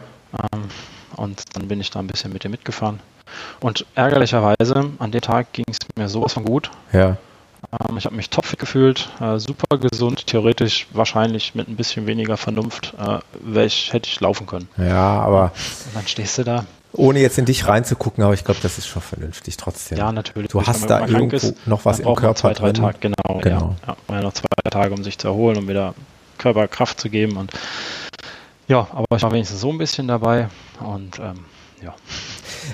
Ähm, und dann bin ich da ein bisschen mit ihm mitgefahren. Und ärgerlicherweise, an dem Tag ging es mir sowas von gut. Ja. Ähm, ich habe mich topfit gefühlt, äh, super gesund, theoretisch wahrscheinlich mit ein bisschen weniger Vernunft äh, ich, hätte ich laufen können. Ja, aber. Und dann stehst du da. Ohne jetzt in dich reinzugucken, aber ich glaube, das ist schon vernünftig trotzdem. Ja, natürlich. Du hast da irgendwo ist, noch was im Körper zwei, drei drin. Tage, genau, genau. Ja, ja, ja, noch zwei Tage, um sich zu erholen, um wieder Körperkraft zu geben und ja, aber ich war wenigstens so ein bisschen dabei und ähm, ja.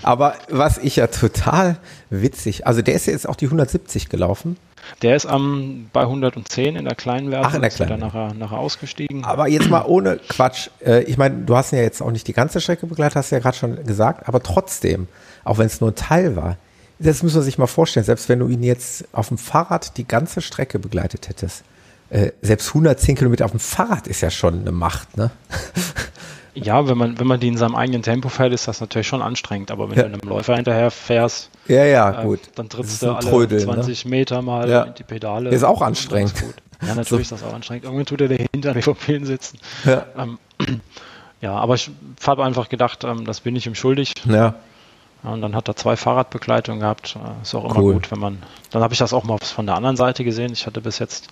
Aber was ich ja total witzig, also der ist ja jetzt auch die 170 gelaufen. Der ist am bei 110 in der kleinen Wertung. Ach, in der kleinen. Ist nachher, nachher ausgestiegen. Aber jetzt mal ohne Quatsch. Äh, ich meine, du hast ja jetzt auch nicht die ganze Strecke begleitet, hast du ja gerade schon gesagt, aber trotzdem, auch wenn es nur ein Teil war, das muss man sich mal vorstellen, selbst wenn du ihn jetzt auf dem Fahrrad die ganze Strecke begleitet hättest, äh, selbst 110 Kilometer auf dem Fahrrad ist ja schon eine Macht, ne? Ja, wenn man, wenn man die in seinem eigenen Tempo fährt, ist das natürlich schon anstrengend. Aber wenn ja. du einem Läufer hinterher fährst, ja, ja, äh, gut. dann trittst du alle Trödel, 20 ne? Meter mal ja. die Pedale. Ist auch anstrengend. Ja, natürlich so. ist das auch anstrengend. Irgendwann tut er dahinter den Pupillen sitzen. Ja. Ähm, ja, aber ich habe einfach gedacht, ähm, das bin ich ihm schuldig. Ja. Und dann hat er zwei Fahrradbegleitungen gehabt. Äh, ist auch immer cool. gut, wenn man. Dann habe ich das auch mal von der anderen Seite gesehen. Ich hatte bis jetzt,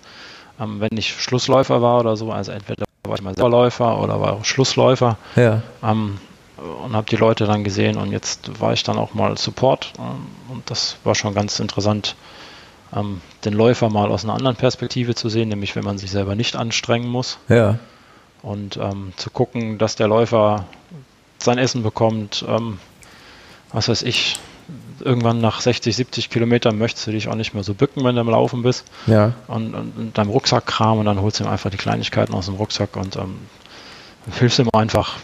ähm, wenn ich Schlussläufer war oder so, also entweder war ich mal selber Läufer oder war auch Schlussläufer. Ja. Ähm, und habe die Leute dann gesehen und jetzt war ich dann auch mal Support ähm, und das war schon ganz interessant, ähm, den Läufer mal aus einer anderen Perspektive zu sehen, nämlich wenn man sich selber nicht anstrengen muss. Ja. Und ähm, zu gucken, dass der Läufer sein Essen bekommt, ähm, was weiß ich, irgendwann nach 60, 70 Kilometern möchtest du dich auch nicht mehr so bücken, wenn du am Laufen bist. Ja. Und, und, und deinem Rucksack kram und dann holst du ihm einfach die Kleinigkeiten aus dem Rucksack und ähm, hilfst ihm einfach,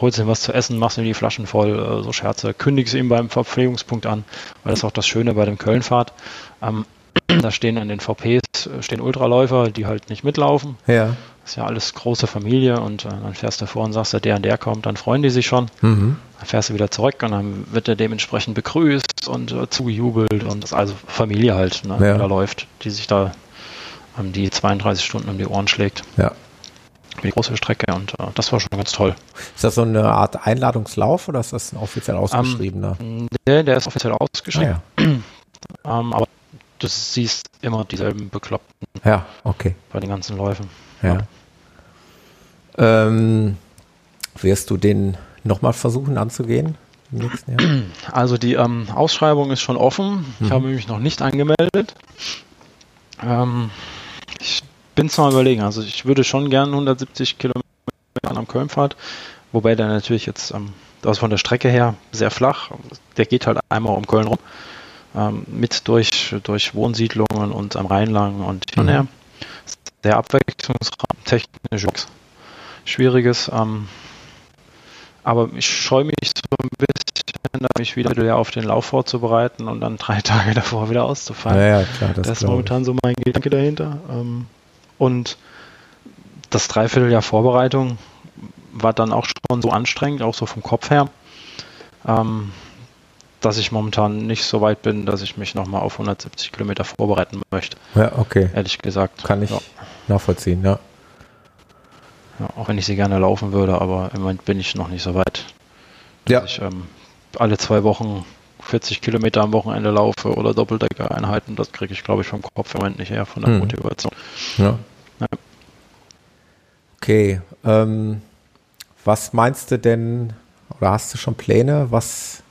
holst ihm was zu essen, machst ihm die Flaschen voll, äh, so Scherze, kündigst ihm beim Verpflegungspunkt an, weil das ist auch das Schöne bei dem Kölnfahrt. Ähm, da stehen an den VPs äh, stehen Ultraläufer, die halt nicht mitlaufen. Ja. Das ist ja alles große Familie und äh, dann fährst du vor und sagst, der und der kommt, dann freuen die sich schon. Mhm. Dann fährst du wieder zurück und dann wird er dementsprechend begrüßt und äh, zugejubelt und das ist also Familie halt, ne, ja. da läuft, die sich da um die 32 Stunden um die Ohren schlägt. Ja. Die große Strecke und äh, das war schon ganz toll. Ist das so eine Art Einladungslauf oder ist das ein offiziell ausgeschriebener? Ähm, der, der ist offiziell ausgeschrieben. Ah, ja. um, aber du siehst immer dieselben Bekloppten. Ja, okay. Bei den ganzen Läufen. Ja. ja. Ähm, wirst du den nochmal versuchen anzugehen? Also die ähm, Ausschreibung ist schon offen. Ich mhm. habe mich noch nicht angemeldet. Ähm, ich bin zwar überlegen, also ich würde schon gerne 170 Kilometer am Kölnfahrt, wobei der natürlich jetzt ähm, das von der Strecke her sehr flach. Der geht halt einmal um Köln rum, ähm, mit durch, durch Wohnsiedlungen und am Rhein lang und hin und her. Sehr abwechslungsreich, technisch schwieriges. Ähm, aber ich scheue mich so ein bisschen, mich wieder auf den Lauf vorzubereiten und dann drei Tage davor wieder auszufahren. Ja, ja klar. Das, das ist momentan ich. so mein Gedanke dahinter. Ähm, und das Dreivierteljahr Vorbereitung war dann auch schon so anstrengend, auch so vom Kopf her, ähm, dass ich momentan nicht so weit bin, dass ich mich nochmal auf 170 Kilometer vorbereiten möchte. Ja, okay. Ehrlich gesagt. Kann ich ja. nachvollziehen, ja. Ja. Auch wenn ich sie gerne laufen würde, aber im Moment bin ich noch nicht so weit. Ja. Ich ähm, alle zwei Wochen 40 Kilometer am Wochenende laufe oder Doppeldecker-Einheiten, das kriege ich, glaube ich, vom Kopf im Moment nicht her, von der hm. Motivation. Ja. ja. Okay. Ähm, was meinst du denn, oder hast du schon Pläne, was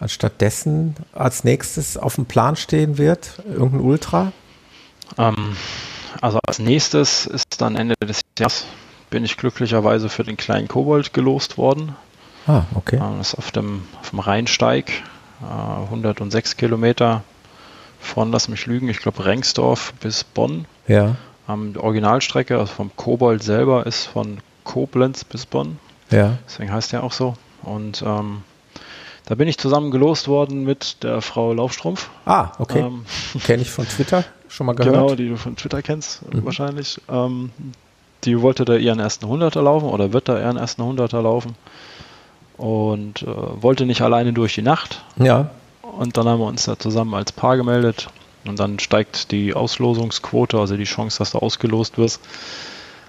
anstatt dessen als nächstes auf dem Plan stehen wird? Irgendein Ultra? Ähm, also als nächstes ist dann Ende des Jahres bin ich glücklicherweise für den kleinen Kobold gelost worden. Ah, okay. Das ist auf dem, auf dem Rheinsteig, äh, 106 Kilometer von, lass mich lügen, ich glaube Rengsdorf bis Bonn. Ja. Ähm, die Originalstrecke also vom Kobold selber ist von Koblenz bis Bonn. Ja. Deswegen heißt der auch so. Und ähm, da bin ich zusammen gelost worden mit der Frau Laufstrumpf. Ah, okay. Ähm, Kenne ich von Twitter schon mal gehört. Genau, die du von Twitter kennst, mhm. wahrscheinlich. Ähm, die wollte da ihren ersten Hunderter laufen oder wird da ihren ersten Hunderter laufen und äh, wollte nicht alleine durch die Nacht. Ja. Und dann haben wir uns da zusammen als Paar gemeldet und dann steigt die Auslosungsquote, also die Chance, dass du ausgelost wirst,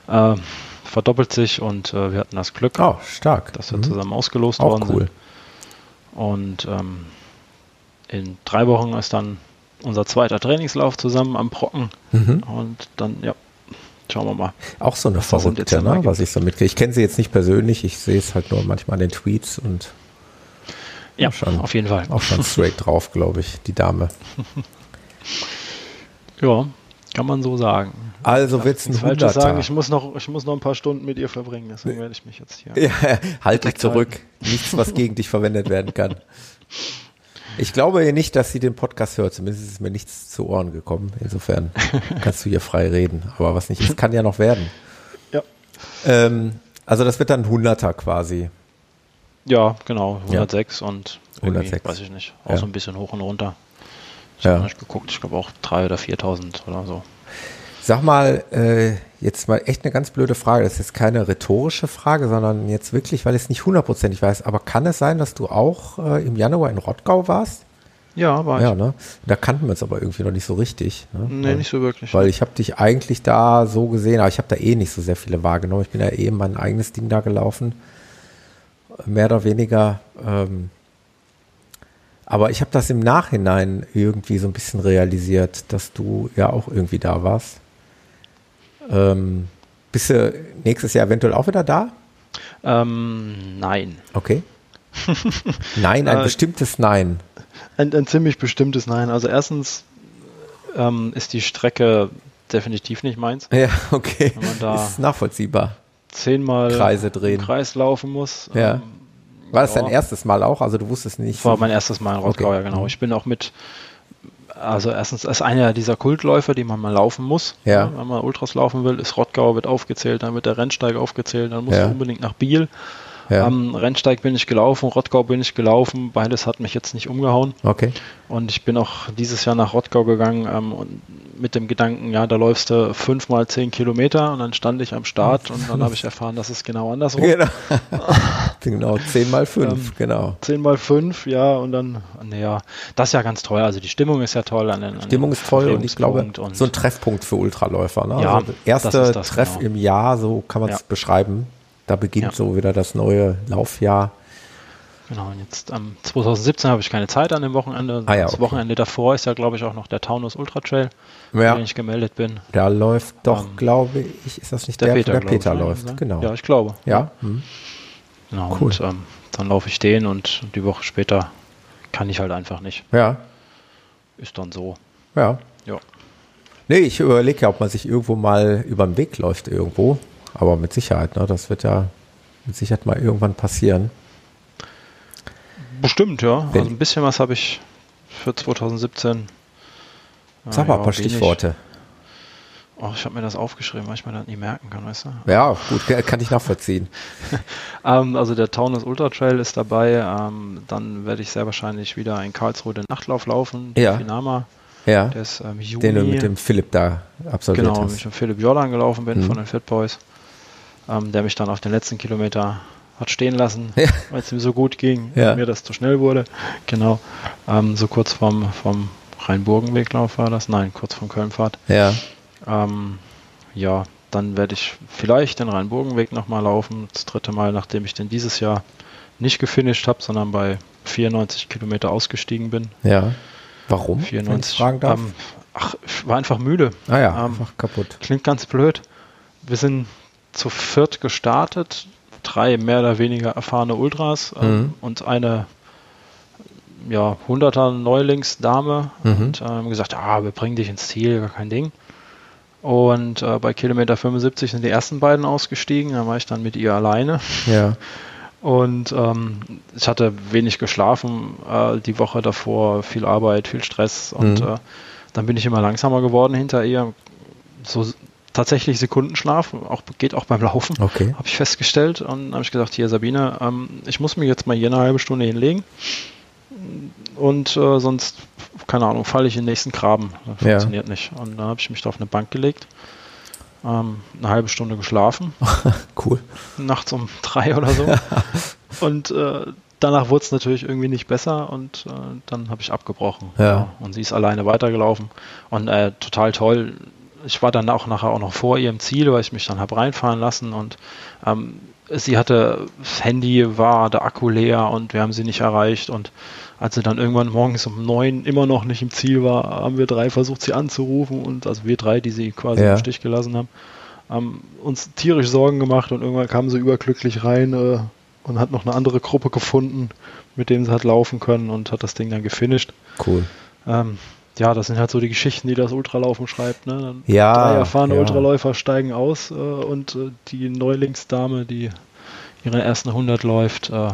äh, verdoppelt sich und äh, wir hatten das Glück, oh, stark. dass wir mhm. zusammen ausgelost Auch worden cool. sind. Und ähm, in drei Wochen ist dann unser zweiter Trainingslauf zusammen am Brocken. Mhm. Und dann, ja, schauen wir mal. Auch so eine Verrückte, ne, was ich so mitkriege. Ich kenne sie jetzt nicht persönlich, ich sehe es halt nur manchmal in den Tweets und ja, schon, auf jeden Fall. Auch schon straight drauf, glaube ich, die Dame. ja, kann man so sagen. Also wird es ein Hunderter. sagen, ich muss, noch, ich muss noch ein paar Stunden mit ihr verbringen, deswegen werde ich mich jetzt hier... Ja, halt dich zurück. Nichts, was gegen dich verwendet werden kann. Ich glaube nicht, dass sie den Podcast hört. Zumindest ist mir nichts zu Ohren gekommen. Insofern kannst du hier frei reden. Aber was nicht ist, kann ja noch werden. Ja. Ähm, also das wird dann ein Hunderter quasi. Ja, genau. 106 ja. und 106. weiß ich nicht. Auch ja. so ein bisschen hoch und runter. Ich ja. habe nicht geguckt. Ich glaube auch 3.000 oder 4.000 oder so. Sag mal, äh, jetzt mal echt eine ganz blöde Frage. Das ist jetzt keine rhetorische Frage, sondern jetzt wirklich, weil ich es nicht hundertprozentig weiß. Aber kann es sein, dass du auch äh, im Januar in Rottgau warst? Ja, war Ja, ich. ne? Da kannten wir uns aber irgendwie noch nicht so richtig. Ne? Nee, weil, nicht so wirklich. Weil ich habe dich eigentlich da so gesehen, aber ich habe da eh nicht so sehr viele wahrgenommen. Ich bin ja eh mein eigenes Ding da gelaufen. Mehr oder weniger. Ähm, aber ich habe das im Nachhinein irgendwie so ein bisschen realisiert, dass du ja auch irgendwie da warst. Ähm, bist du nächstes Jahr eventuell auch wieder da? Ähm, nein. Okay. Nein, ein Äh, bestimmtes Nein. Ein, ein ziemlich bestimmtes Nein. Also erstens ähm, ist die Strecke definitiv nicht meins. Ja, okay. Wenn man da- ist nachvollziehbar. Zehnmal Kreise drehen. Kreis laufen muss. Ja. Ähm, War das ja. dein erstes Mal auch? Also du wusstest nicht. Das war mein erstes Mal in Rottgau, Okay. ja genau. Ich bin auch mit, also erstens als einer dieser Kultläufer, die man mal laufen muss. Ja. Wenn man Ultras laufen will, ist Rottgau wird aufgezählt, dann wird der Rennsteig aufgezählt, dann muss Ja. unbedingt nach Biel. Ja. Am Rennsteig bin ich gelaufen, Rottgau bin ich gelaufen, beides hat mich jetzt nicht umgehauen. okay. Und ich bin auch dieses Jahr nach Rottgau gegangen ähm, und mit dem Gedanken, ja, da läufst du fünf mal zehn Kilometer und dann stand ich am Start und dann habe ich erfahren, dass es genau andersrum. Genau. genau, 10 mal 5, Ähm, genau. 10 mal 5, ja, und dann, naja, das ist ja ganz toll. Also die Stimmung ist ja toll. An den, Stimmung ist toll und ich glaube, Verpflegungspunkt so ein Treffpunkt für Ultraläufer. Ne? Ja, also der erste das das, Treff genau. im Jahr, so kann man es Ja. beschreiben. Da beginnt Ja. so wieder das neue Laufjahr. Genau, und jetzt am 2017 habe ich keine Zeit an dem Wochenende. Ah ja, das okay. Wochenende davor ist ja, glaube ich, auch noch der Taunus Ultra Trail, Ja, den ich gemeldet bin. da läuft doch, Ähm, glaube ich, ist das nicht Der, der, Peter, der glaube ich, Peter ne? läuft, genau. Ja, ich glaube. Ja, hm. Genau, Cool. und ähm, dann laufe ich den und die Woche später kann ich halt einfach nicht. ja, Ist dann so. ja. Ja. Nee, ich überlege ja, ob man sich irgendwo mal über den Weg läuft irgendwo. Aber mit Sicherheit, ne? Das wird ja mit Sicherheit mal irgendwann passieren. Bestimmt, ja. Wenn- Also ein bisschen was habe ich für 2017. Sag Ah, mal ja, ein paar. Stichworte. Oh, ich habe mir das aufgeschrieben, weil ich mir das nie merken kann, weißt du? Ja, gut, kann- ich nachvollziehen. Ähm, also der Taunus Ultra Trail ist dabei. Ähm, dann werde ich sehr wahrscheinlich wieder in Karlsruhe den Nachtlauf laufen. Ja. Finama. Ja, Der ist ähm, Juni. den du mit dem Philipp da absolviert genau, hast. mit dem Philipp Jordan gelaufen bin Mhm. von den Fit Boys. Ähm, der mich dann auf den letzten Kilometer hat stehen lassen, Ja. weil es ihm so gut ging Ja. mir das zu schnell wurde. Genau. Ähm, so kurz vom, vom Rhein-Burgen-Weglauf war das. Nein, kurz vom Kölnfahrt. Ja, Ähm, ja, dann werde ich vielleicht den Rhein-Burgen-Weg nochmal laufen. Das dritte Mal, nachdem ich den dieses Jahr nicht gefinisht habe, sondern bei 94 Kilometer ausgestiegen bin. ja. Warum? wenn ich 94. fragen darf? Ähm, ach, ich war einfach müde. ah ja, ähm, einfach kaputt. Klingt ganz blöd. Wir sind zu viert gestartet, drei mehr oder weniger erfahrene Ultras ähm, Mhm. und eine ja, 100er Neulingsdame Mhm. und ähm, gesagt, ja, wir bringen dich ins Ziel, gar kein Ding. Und äh, bei Kilometer 75 sind die ersten beiden ausgestiegen, da war ich dann mit ihr alleine. Ja, Und ähm, ich hatte wenig geschlafen äh, die Woche davor, viel Arbeit, viel Stress und Mhm. äh, dann bin ich immer langsamer geworden hinter ihr. So tatsächlich Sekundenschlaf, auch, geht auch beim Laufen, okay. habe ich festgestellt. Und dann habe ich gesagt, hier Sabine, ähm, ich muss mich jetzt mal hier eine halbe Stunde hinlegen und äh, sonst, keine Ahnung, falle ich in den nächsten Graben. Das Ja. funktioniert nicht. Und dann habe ich mich da auf eine Bank gelegt, ähm, eine halbe Stunde geschlafen Cool. nachts um drei oder so. und äh, danach wurde es natürlich irgendwie nicht besser und äh, dann habe ich abgebrochen. Ja. Und sie ist alleine weitergelaufen und äh, total toll. Ich war dann auch nachher auch noch vor ihrem Ziel, weil ich mich dann habe reinfahren lassen und ähm, sie hatte, das Handy war der Akku leer und wir haben sie nicht erreicht und als sie dann irgendwann morgens um neun immer noch nicht im Ziel war, haben wir drei versucht, sie anzurufen und also wir drei, die sie quasi Ja. im Stich gelassen haben, haben uns tierisch Sorgen gemacht und irgendwann kam sie überglücklich rein äh, und hat noch eine andere Gruppe gefunden, mit dem sie hat laufen können und hat das Ding dann gefinisht. Cool. Ähm, ja, das sind halt so die Geschichten, die das Ultralaufen schreibt. Ne? Dann Ja, drei erfahrene ja. Ultraläufer steigen aus äh, und äh, die Neulingsdame, die ihre ersten 100 läuft, äh,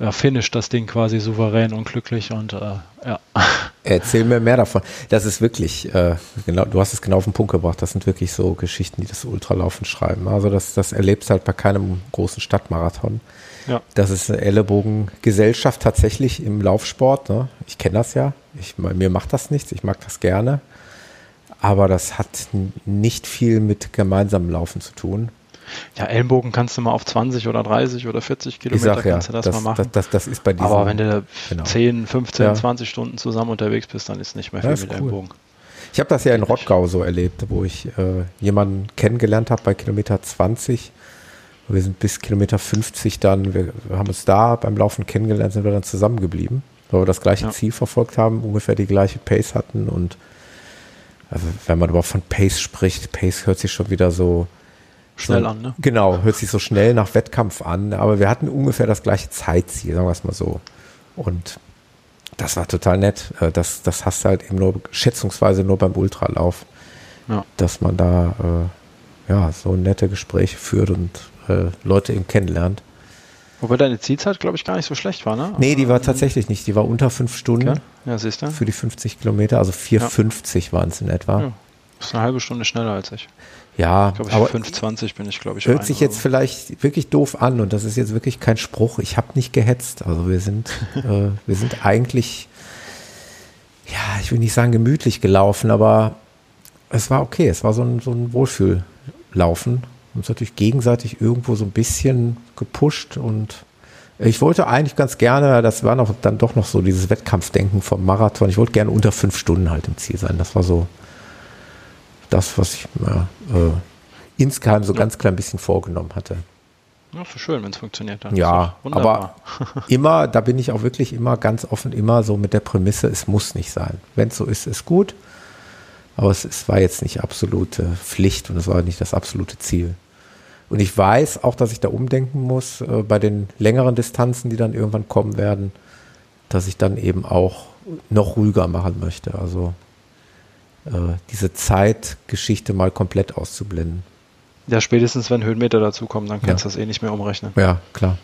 ja, finisht das Ding quasi souverän und glücklich und äh, ja. Erzähl mir mehr davon. Das ist wirklich, äh, genau, du hast es genau auf den Punkt gebracht. Das sind wirklich so Geschichten, die das Ultralaufen schreiben. Also das, das erlebst du halt bei keinem großen Stadtmarathon. Ja. Das ist eine Ellenbogengesellschaft tatsächlich im Laufsport. Ne? Ich kenne das ja. Ich, mir macht das nichts. Ich mag das gerne. aber das hat nicht viel mit gemeinsamem Laufen zu tun. Ja, Ellenbogen kannst du mal auf 20 oder 30 oder 40 Kilometer sag, kannst ja, du das, das, mal machen. Das, das, das ist bei diesem, Aber wenn du genau. 10, 15, Ja. 20 Stunden zusammen unterwegs bist, dann ist nicht mehr viel mit cool. Ellenbogen. Ich habe das ja in Rottgau so erlebt, wo ich äh, jemanden kennengelernt habe bei Kilometer 20. Wir sind bis Kilometer 50 dann, wir haben uns da beim Laufen kennengelernt, sind wir dann zusammengeblieben, weil wir das gleiche Ja. Ziel verfolgt haben, ungefähr die gleiche Pace hatten und also wenn man überhaupt von Pace spricht, Pace hört sich schon wieder so Schnell so, an, ne? Genau, hört sich so schnell nach Wettkampf an, aber wir hatten ungefähr das gleiche Zeitziel, sagen wir es mal so. Und das war total nett. Äh, Das, das hast du halt eben nur schätzungsweise nur beim Ultralauf, Ja. dass man da äh, ja so nette Gespräche führt und äh, Leute eben kennenlernt. Wobei deine Zielzeit, glaube ich, gar nicht so schlecht war, ne? Nee, die war tatsächlich nicht. Die war unter fünf Stunden Okay. Ja, siehst du? für die 50 Kilometer, also 4,50 waren es in etwa. Ja. Ist eine halbe Stunde schneller als ich. Ja, Glaube ich, aber 5,20 bin ich, glaube ich. hört sich jetzt so. vielleicht wirklich doof an und das ist jetzt wirklich kein Spruch. Ich habe nicht gehetzt. Also wir sind, äh, wir sind eigentlich, ja, ich will nicht sagen gemütlich gelaufen, aber es war okay. Es war so ein, so ein Wohlfühllaufen. Uns natürlich gegenseitig irgendwo so ein bisschen gepusht und ich wollte eigentlich ganz gerne, das war noch dann doch noch so dieses Wettkampfdenken vom Marathon. Ich wollte gerne unter fünf Stunden halt im Ziel sein. Das war so das, was ich mir äh, insgeheim so Ja. ganz klein bisschen vorgenommen hatte. Ja, ist schön, wenn es funktioniert. Dann Ja, aber immer, da bin ich auch wirklich immer ganz offen, immer so mit der Prämisse, es muss nicht sein. Wenn es so ist, ist gut. Aber es, es war jetzt nicht absolute Pflicht und es war nicht das absolute Ziel. Und ich weiß auch, dass ich da umdenken muss äh, bei den längeren Distanzen, die dann irgendwann kommen werden, dass ich dann eben auch noch ruhiger machen möchte. Also äh, diese Zeitgeschichte mal komplett auszublenden. Ja, spätestens wenn Höhenmeter dazukommen, dann kannst du Ja. das eh nicht mehr umrechnen. Ja, klar.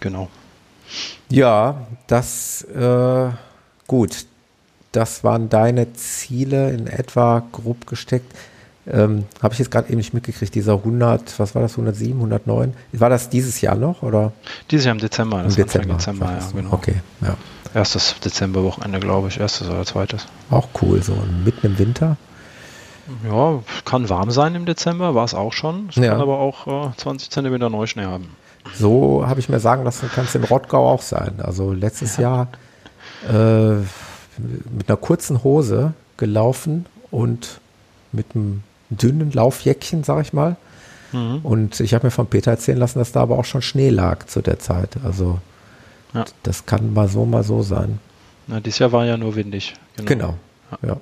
Genau. Ja, das äh, gut. Das waren deine Ziele in etwa grob gesteckt. Ähm, Habe ich jetzt gerade eben nicht mitgekriegt, dieser 100, was war das, 107, 109? War das dieses Jahr noch oder Dieses Jahr im Dezember, das im Dezember? Dezember, ja, genau. Okay, ja. Erstes Dezemberwochenende, glaube ich. Erstes oder zweites. Auch cool, so mitten im Winter. Ja, kann warm sein im Dezember, war es auch schon. Es Ja. kann aber auch äh, 20 Zentimeter Neuschnee haben. So habe ich mir sagen lassen, kann es in Rottgau auch sein. Also letztes Jahr äh, mit einer kurzen Hose gelaufen und mit einem dünnen Laufjäckchen, sag ich mal. Mhm. Und ich habe mir von Peter erzählen lassen, dass da aber auch schon Schnee lag zu der Zeit. Also Ja. das kann mal so, mal so sein. Na, dieses Jahr war ja nur windig. Genau. Ja.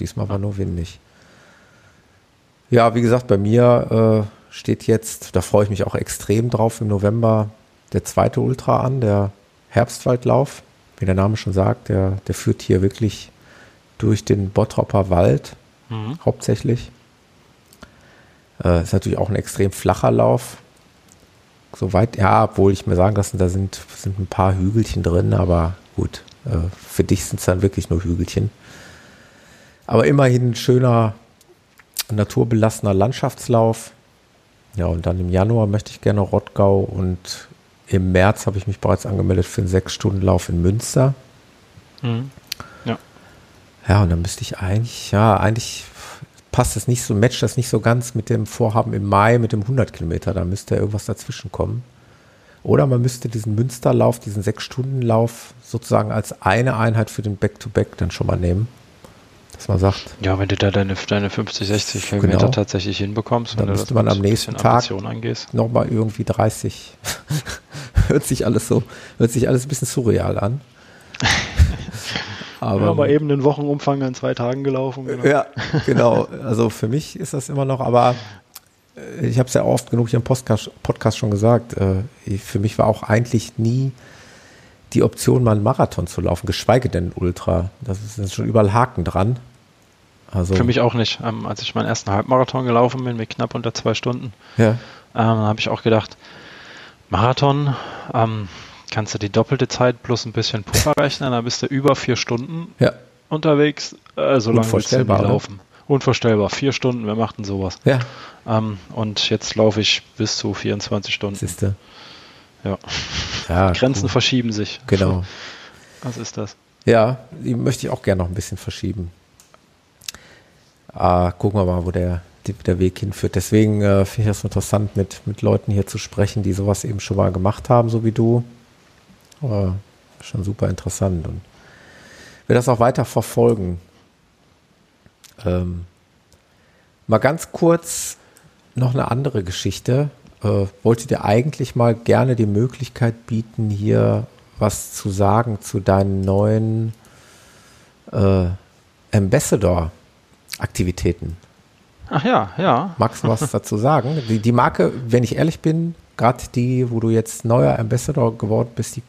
Diesmal war nur windig. Ja, wie gesagt, bei mir äh, steht jetzt, da freue ich mich auch extrem drauf, im November der zweite Ultra an, der Herbstwaldlauf. Wie der Name schon sagt, der, der führt hier wirklich durch den Bottropper Wald Mhm. hauptsächlich. Äh, ist natürlich auch ein extrem flacher Lauf. Soweit, ja, obwohl ich mir sagen lassen, da sind, sind ein paar Hügelchen drin, aber gut, äh, für dich sind es dann wirklich nur Hügelchen. Aber immerhin ein schöner, naturbelassener Landschaftslauf. Ja, und dann im Januar möchte ich gerne Rottgau und im März habe ich mich bereits angemeldet für einen Sechs-Stunden-Lauf in Münster. Mhm. Ja, und dann müsste ich eigentlich, ja, eigentlich passt das nicht so, matcht das nicht so ganz mit dem Vorhaben im Mai mit dem 100 Kilometer. Da müsste irgendwas dazwischen kommen. Oder man müsste diesen Münsterlauf, diesen Sechs-Stunden-Lauf sozusagen als eine Einheit für den Back-to-Back dann schon mal nehmen. Dass man sagt, Ja, wenn du da deine, deine 50, 60 Genau. Kilometer tatsächlich hinbekommst, Dann müsste man am nächsten Tag- nochmal irgendwie 30. hört sich alles so, hört sich alles ein bisschen surreal an. Aber, ja, mal eben den Wochenumfang an zwei Tagen gelaufen. Genau. Ja, genau. Also für mich ist das immer noch, aber äh, ich habe es ja oft genug hier im Podcast, Podcast schon gesagt. Äh, Für mich war auch eigentlich nie die Option, mal einen Marathon zu laufen, geschweige denn einen Ultra. Das ist schon überall Haken dran. Also, Für mich auch nicht. Ähm, als ich meinen ersten Halbmarathon gelaufen bin, mit knapp unter zwei Stunden, Ja, ähm, habe ich auch gedacht, Marathon, ähm, kannst du die doppelte Zeit plus ein bisschen Puffer rechnen, dann bist du über vier Stunden ja, unterwegs. Äh, so lange willst du laufen. Unvorstellbar. Vier Stunden, wer macht denn sowas? ja, Ähm, und jetzt laufe ich bis zu 24 Stunden. siehste. Ja. Ja, Grenzen cool. verschieben sich. Genau. Was ist das? Ja, die möchte ich auch gerne noch ein bisschen verschieben. Äh, gucken wir mal, wo der, der Weg hinführt. Deswegen äh, finde ich das interessant, mit, mit Leuten hier zu sprechen, die sowas eben schon mal gemacht haben, so wie du. Aber schon super interessant und will das auch weiter verfolgen. Ähm, mal ganz kurz noch eine andere Geschichte. Äh, wollte dir eigentlich mal gerne die Möglichkeit bieten, hier was zu sagen zu deinen neuen äh, Ambassador-Aktivitäten. Ach ja, ja. Magst du was dazu sagen? Die, die Marke, wenn ich ehrlich bin, gerade die, wo du jetzt neuer Ambassador geworden bist, die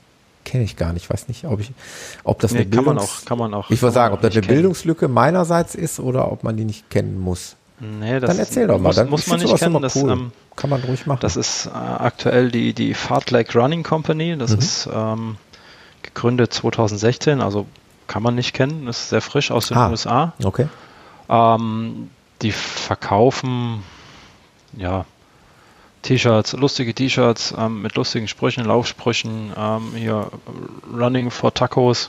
kenne ich gar nicht. Ich weiß nicht, ob ich, ob das nee, eine kann Bildungs man auch, kann man auch. Ich würde sagen, ob das eine kennen. Bildungslücke meinerseits ist oder ob man die nicht kennen muss. Nee, das Dann erzähl doch mal. Muss, Dann, muss man nicht kennen. Das, cool. ähm, Kann man ruhig machen. das ist äh, aktuell die, die Fartlek Running Company. Das Mhm. ist ähm, gegründet 2016, also kann man nicht kennen. Das ist sehr frisch aus den Ah. USA. okay. Ähm, die verkaufen ja T-Shirts, lustige T-Shirts ähm, mit lustigen Sprüchen, Laufsprüchen, ähm, hier Running for Tacos,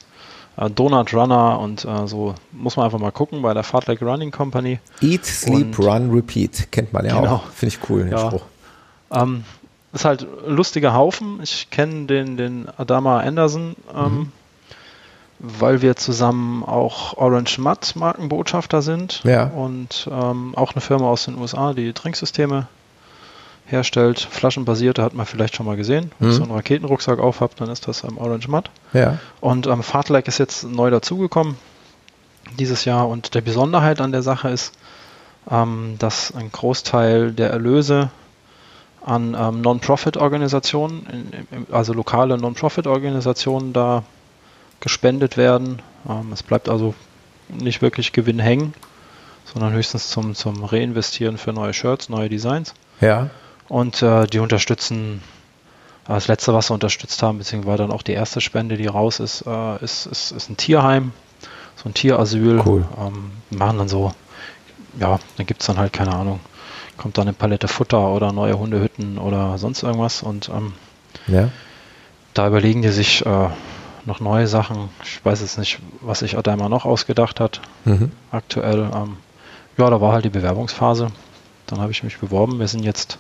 äh, Donut Runner und äh, so muss man einfach mal gucken bei der Fartlek Running Company. Eat, Sleep, Und- Run, Repeat. Kennt man ja Genau. auch. Finde ich cool, den Ja. Spruch. Ähm, ist halt ein lustiger Haufen. Ich kenne den, den Adama Anderson, ähm, weil wir zusammen auch Orange Mud Markenbotschafter sind Ja. und ähm, auch eine Firma aus den USA, die Trinksysteme herstellt. Flaschenbasierte hat man vielleicht schon mal gesehen. Wenn Mhm. ihr so einen Raketenrucksack aufhabt, dann ist das ähm, Orange Mud. Ja. Und ähm, Fartlek ist jetzt neu dazugekommen dieses Jahr. Und der Besonderheit an der Sache ist, ähm, dass ein Großteil der Erlöse an ähm, Non-Profit-Organisationen, also lokale Non-Profit-Organisationen, da gespendet werden. Ähm, es bleibt also nicht wirklich Gewinn hängen, sondern höchstens zum, zum Reinvestieren für neue Shirts, neue Designs. Ja. Und äh, die unterstützen, äh, das letzte, was sie unterstützt haben, beziehungsweise dann auch die erste Spende, die raus ist, äh, ist, ist, ist ein Tierheim, so ein Tierasyl. Cool. Ähm, machen dann so, ja, dann gibt es dann halt, keine Ahnung, kommt dann eine Palette Futter oder neue Hundehütten oder sonst irgendwas. Und ähm, Ja. da überlegen die sich äh, noch neue Sachen. Ich weiß jetzt nicht, was sich Adama noch ausgedacht hat Mhm. aktuell. Ähm, ja, da war halt die Bewerbungsphase. Dann habe ich mich beworben. Wir sind jetzt,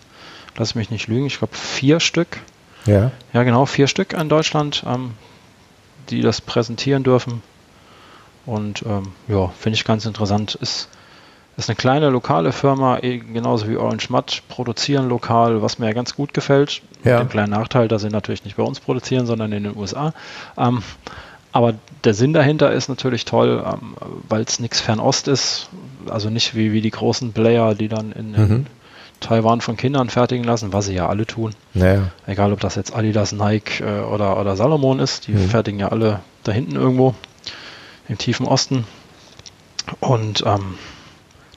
lass mich nicht lügen, ich glaube vier Stück. Ja. Ja, genau, vier Stück in Deutschland, ähm, die das präsentieren dürfen. Und ähm, ja, finde ich ganz interessant. Ist, ist eine kleine lokale Firma, eh genauso wie Orange Mud, produzieren lokal, was mir ja ganz gut gefällt. Ja. Mit dem kleinen Nachteil, dass sie natürlich nicht bei uns produzieren, sondern in den USA. Ähm, aber der Sinn dahinter ist natürlich toll, ähm, weil es nichts Fernost ist. Also nicht wie, wie die großen Player, die dann in, in Mhm. Taiwan von Kindern fertigen lassen, was sie ja alle tun. Naja. Egal, ob das jetzt Adidas, Nike äh, oder, oder Salomon ist, die Mhm. fertigen ja alle da hinten irgendwo im tiefen Osten. Und ähm,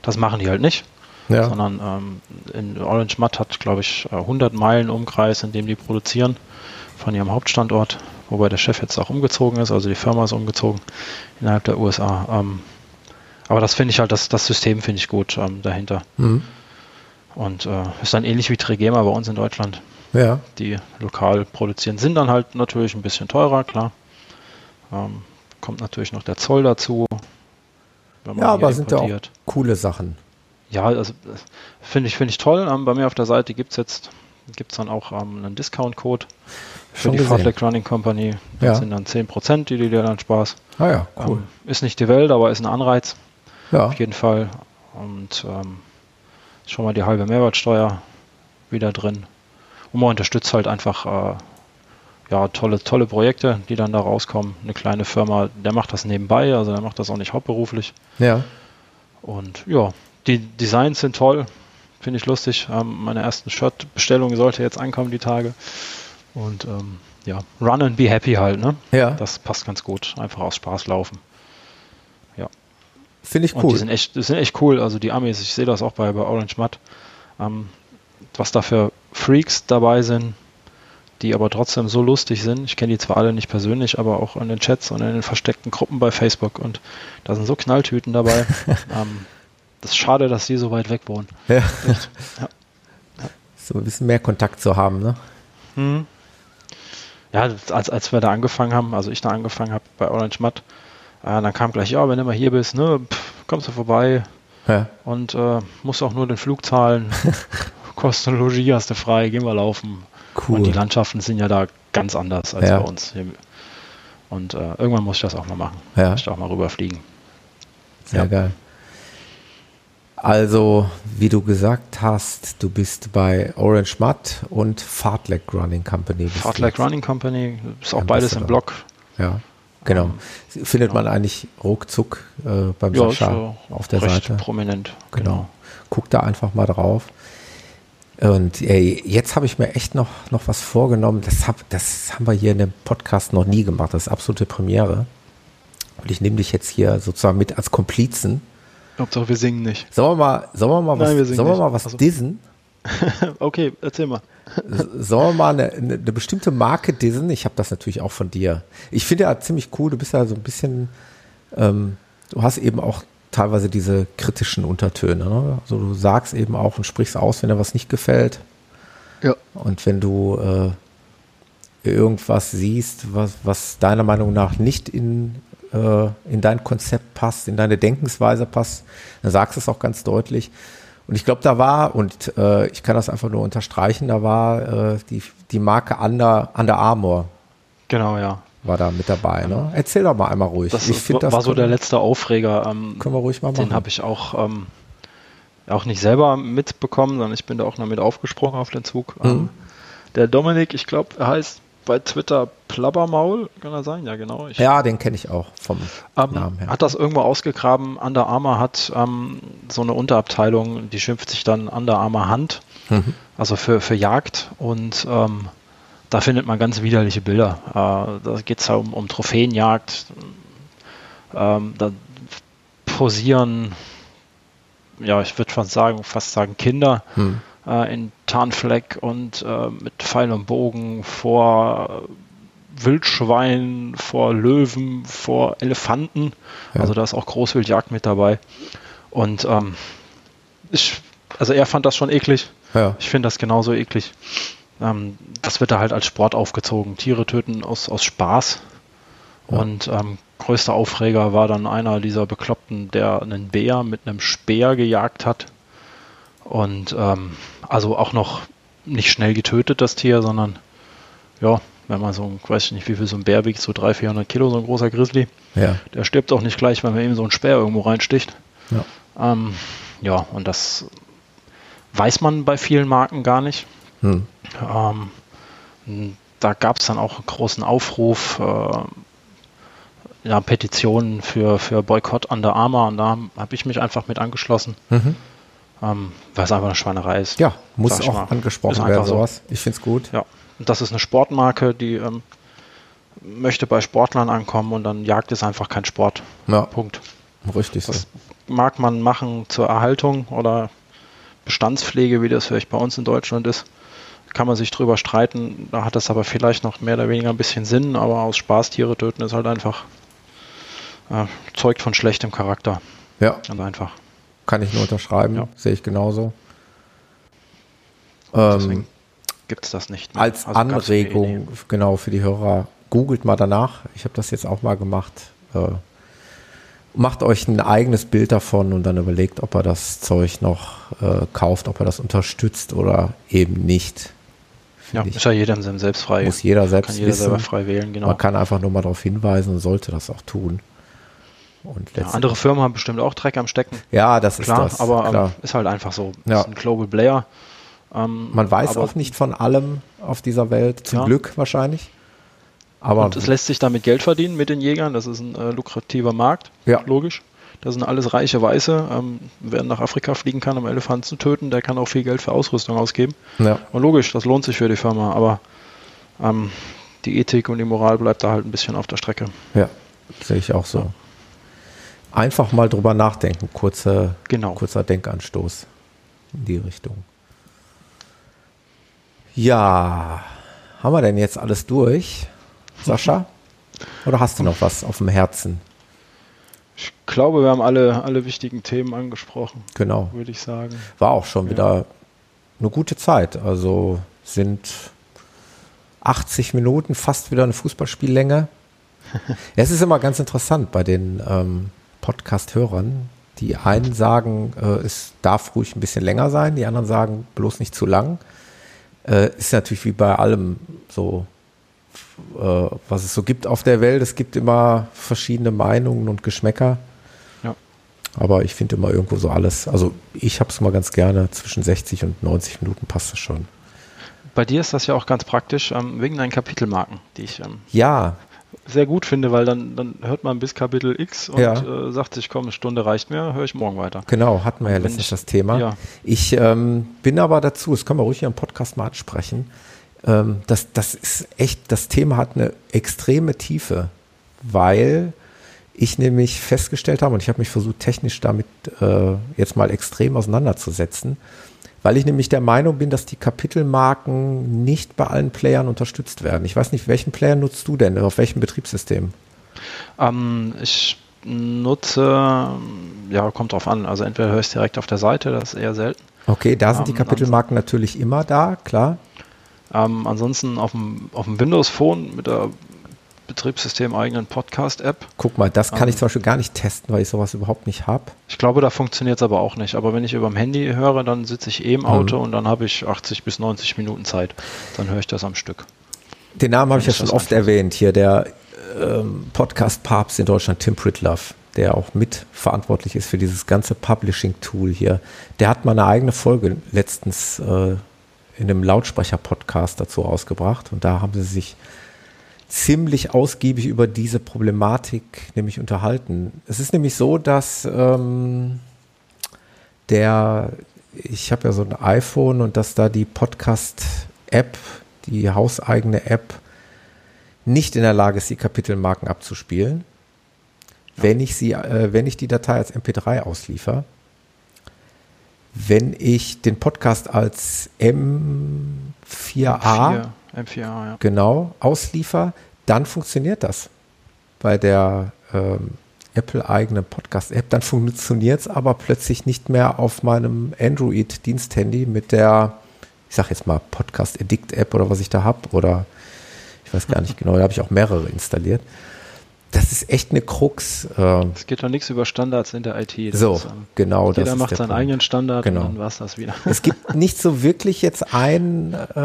das machen die halt nicht, Ja. sondern ähm, in Orange Mud hat, glaube ich, äh, 100 Meilen Umkreis, in dem die produzieren von ihrem Hauptstandort, wobei der Chef jetzt auch umgezogen ist, also die Firma ist umgezogen innerhalb der USA. Ähm, aber das finde ich halt, das, das System finde ich gut ähm, dahinter. Mhm. Und äh, ist dann ähnlich wie Trigema bei uns in Deutschland Ja. die lokal produzieren, sind dann halt natürlich ein bisschen teurer, klar. Ähm, kommt natürlich noch der Zoll dazu. Wenn man Ja, aber sind ja auch coole Sachen. Ja, also äh, finde ich, finde ich toll. Ähm, bei mir auf der Seite gibt es jetzt gibt's dann auch ähm, einen Discount-Code für Schon die. Fartlek Running Company. Das Ja. sind dann 10%, die, die dir dann Spaß. Ah ja, cool. Ähm, ist nicht die Welt, aber ist ein Anreiz. ja. Auf jeden Fall. Und ähm, schon mal die halbe Mehrwertsteuer wieder drin. Und man unterstützt halt einfach äh, ja, tolle, tolle Projekte, die dann da rauskommen. Eine kleine Firma, der macht das nebenbei, also der macht das auch nicht hauptberuflich. Ja. Und ja, die Designs sind toll, finde ich lustig. Ähm, meine ersten Shirt-Bestellung sollte jetzt ankommen die Tage. Und ähm, ja, run and be happy halt, ne? Ja. Das passt ganz gut. Einfach aus Spaß laufen. Finde ich Und cool. die sind echt, die sind echt cool. Also die Amis, ich sehe das auch bei, bei Orange Mud, ähm, was da für Freaks dabei sind, die aber trotzdem so lustig sind. Ich kenne die zwar alle nicht persönlich, aber auch in den Chats und in den versteckten Gruppen bei Facebook. Und da sind so Knalltüten dabei. ähm, das ist schade, dass die so weit weg wohnen. ja. Ja. So ein bisschen mehr Kontakt zu haben, ne? Hm. Ja, als, als wir da angefangen haben, also ich da angefangen habe bei Orange Mud, äh, dann kam gleich, ja, wenn du mal hier bist, ne, pff, kommst du vorbei, ja. und äh, musst auch nur den Flug zahlen. Kosten Logie hast du frei, gehen wir laufen. Cool. Und die Landschaften sind ja da ganz anders als ja. bei uns. Und äh, irgendwann muss ich das auch mal machen. Ja. Muss ich auch mal rüberfliegen. Sehr ja. geil. Also, wie du gesagt hast, du bist bei Orange Mud und Fartlek Running Company. Fartlek Running Company ist auch beides im Blog. Ja, genau. Ähm, Findet genau. man eigentlich ruckzuck äh, beim ja, Sascha auf der Seite. prominent. Genau. genau. Guck da einfach mal drauf. Und ey, jetzt habe ich mir echt noch, noch was vorgenommen. Das, hab, das haben wir hier in dem Podcast noch nie gemacht. Das ist absolute Premiere. Und ich nehme dich jetzt hier sozusagen mit als Komplizen Hauptsache wir singen nicht. Sollen wir mal, sollen wir mal Nein, was, wir sollen wir mal was also. dissen? okay, erzähl mal. Sollen wir mal eine, eine, eine bestimmte Marke dissen? Ich habe das natürlich auch von dir. Ich finde ja ziemlich cool, du bist ja so ein bisschen, ähm, du hast eben auch teilweise diese kritischen Untertöne. Ne? Also du sagst eben auch und sprichst aus, wenn dir was nicht gefällt. Ja. Und wenn du äh, irgendwas siehst, was, was deiner Meinung nach nicht in äh, in dein Konzept passt, in deine Denkensweise passt, dann sagst du es auch ganz deutlich. Und ich glaube, da war, und äh, ich kann das einfach nur unterstreichen, da war äh, die, die Marke Under, Under Armour. Genau, ja. War da mit dabei. Ne? Erzähl doch mal einmal ruhig. Das, ich find, das war so der letzte Aufreger. Ähm, können wir ruhig mal machen. Den habe ich auch, ähm, auch nicht selber mitbekommen, sondern ich bin da auch noch mit aufgesprungen auf den Zug. Mhm. Ähm, der Dominik, ich glaube, er heißt bei Twitter Plabbermaul, kann er sein? Ja, genau. Ich, ja, den kenne ich auch vom ähm, Namen her. Hat das irgendwo ausgegraben. Under Armour hat ähm, so eine Unterabteilung, die schimpft sich dann Under Armour Hand, mhm. also für, für Jagd. Und ähm, da findet man ganz widerliche Bilder. Äh, da geht es ja um, um Trophäenjagd. Ähm, da posieren, ja, ich würde fast sagen, fast sagen Kinder. Mhm äh, in Tarnfleck und äh, mit Pfeil und Bogen vor Wildschweinen, vor Löwen, vor Elefanten. Ja. Also da ist auch Großwildjagd mit dabei. Und ähm, ich, also er fand das schon eklig. Ja. Ich finde das genauso eklig. Ähm, das wird da halt als Sport aufgezogen. Tiere töten aus, aus Spaß. Ja. Und ähm, größter Aufreger war dann einer dieser Bekloppten, der einen Bär mit einem Speer gejagt hat. Und ähm, also auch noch nicht schnell getötet, das Tier, sondern ja, wenn man so, ich weiß nicht, wie viel so ein Bär wiegt, so 300, 400 Kilo, so ein großer Grizzly. Ja. Der stirbt auch nicht gleich, wenn man eben so einen Speer irgendwo reinsticht. Ja. Ähm, ja, und das weiß man bei vielen Marken gar nicht. Hm. Ähm, da gab es dann auch einen großen Aufruf, äh, ja, Petitionen für, für Boykott an der Arma und da habe ich mich einfach mit angeschlossen. Mhm ähm, weil es einfach eine Schweinerei ist. Ja, muss auch mal. angesprochen werden, sowas. Ich finde es gut. Ja, und das ist eine Sportmarke, die ähm, möchte bei Sportlern ankommen und dann Jagd ist einfach kein Sport. Ja. Punkt. Richtig. Das so. mag man machen zur Erhaltung oder Bestandspflege, wie das vielleicht bei uns in Deutschland ist. Kann man sich drüber streiten. Da hat das aber vielleicht noch mehr oder weniger ein bisschen Sinn, aber aus Spaß Tiere töten ist halt einfach äh, zeugt von schlechtem Charakter. Ja. Ganz einfach. Kann ich nur unterschreiben, ja. sehe ich genauso. Ähm, gibt es das nicht mehr. Als also Anregung, genau, für die Hörer, googelt mal danach. Ich habe das jetzt auch mal gemacht. Äh, macht euch ein eigenes Bild davon und dann überlegt, ob er das Zeug noch äh, kauft, ob er das unterstützt oder eben nicht. Ja, ich, ist ja jedem selbst frei. Muss jeder selbst kann jeder wissen. selber frei wählen, genau. Man kann einfach nur mal darauf hinweisen und sollte das auch tun. Ja, andere Firmen haben bestimmt auch Dreck am Stecken. Ja, das klar, ist das. Aber klar. Ähm, ist halt einfach so. Ja. Ist ein Global Player. Ähm, Man weiß auch nicht von allem auf dieser Welt, zum ja. Glück wahrscheinlich. Aber und es lässt sich damit Geld verdienen mit den Jägern. Das ist ein äh, lukrativer Markt, ja. logisch. Das sind alles reiche Weiße. Ähm, wer nach Afrika fliegen kann, um Elefanten zu töten, der kann auch viel Geld für Ausrüstung ausgeben. Ja. Und logisch, das lohnt sich für die Firma. Aber ähm, die Ethik und die Moral bleibt da halt ein bisschen auf der Strecke. Ja, sehe ich auch so. Ja einfach mal drüber nachdenken. Kurze, genau. Kurzer Denkanstoß in die Richtung. Ja, haben wir denn jetzt alles durch, Sascha? Oder hast du noch was auf dem Herzen? Ich glaube, wir haben alle, alle wichtigen Themen angesprochen. Genau. Würde ich sagen. War auch schon ja. wieder eine gute Zeit. Also sind 80 Minuten, fast wieder eine Fußballspiellänge. es ist immer ganz interessant bei den ähm, Podcast-Hörern, Die einen sagen, äh, es darf ruhig ein bisschen länger sein, die anderen sagen bloß nicht zu lang. Äh, ist natürlich wie bei allem so, äh, was es so gibt auf der Welt. Es gibt immer verschiedene Meinungen und Geschmäcker. Ja. Aber ich finde immer irgendwo so alles. Also ich habe es mal ganz gerne. Zwischen 60 und 90 Minuten passt es schon. Bei dir ist das ja auch ganz praktisch, ähm, wegen deinen Kapitelmarken, die ich ähm, Ja, sehr gut finde, weil dann, dann hört man bis Kapitel X und Ja. äh, sagt sich, komm, eine Stunde reicht mir, höre ich morgen weiter. Genau, hatten wir ja Wenn letztens ich- das Thema. ja. Ich ähm, bin aber dazu, das können wir ruhig hier im Podcast mal ansprechen, ähm, das, das ist echt, das Thema hat eine extreme Tiefe, weil ich nämlich festgestellt habe, und ich habe mich versucht, technisch damit äh, jetzt mal extrem auseinanderzusetzen, weil ich nämlich der Meinung bin, dass die Kapitelmarken nicht bei allen Playern unterstützt werden. Ich weiß nicht, welchen Player nutzt du denn? Auf welchem Betriebssystem? Ähm, ich nutze, ja, kommt drauf an, also entweder höre ich es direkt auf der Seite, das ist eher selten. Okay, da sind die Ähm, Kapitelmarken natürlich immer da, klar. Ähm, ansonsten auf dem, auf dem Windows Phone mit der betriebssystemeigenen Podcast-App. Guck mal, das kann Ähm. ich zum Beispiel gar nicht testen, weil ich sowas überhaupt nicht habe. Ich glaube, da funktioniert es aber auch nicht. Aber wenn ich über dem Handy höre, dann sitze ich eh im Auto und dann habe ich 80 bis 90 Minuten Zeit. Dann höre ich das am Stück. Den Namen habe ich ja schon oft erwähnt. Hier der ähm, Podcast-Papst in Deutschland, Tim Pritlove, der auch mitverantwortlich ist für dieses ganze Publishing-Tool hier. Der hat mal eine eigene Folge letztens äh, in einem Lautsprecher-Podcast dazu ausgebracht. Und da haben sie sich ziemlich ausgiebig über diese Problematik nämlich unterhalten. Es ist nämlich so, dass ähm, der, ich habe ja so ein iPhone und dass da die Podcast-App, die hauseigene App, nicht in der Lage ist, die Kapitelmarken abzuspielen. Wenn ich sie, äh, wenn ich die Datei als MP3 ausliefer, wenn ich den Podcast als M4A M4, M4A, ja. genau ausliefer, dann funktioniert das bei der ähm, Apple-eigenen Podcast-App. Dann funktioniert es aber plötzlich nicht mehr auf meinem Android-Diensthandy mit der, ich sag jetzt mal Podcast Addict-App oder was ich da habe oder ich weiß gar nicht genau, da habe ich auch mehrere installiert. Das ist echt eine Krux. Ähm, Es geht doch nichts über Standards in der IT. So, ist, ähm, genau. jeder macht seinen Punkt. eigenen Standard Genau. und dann war es das wieder. Es gibt nicht so wirklich jetzt ein, äh,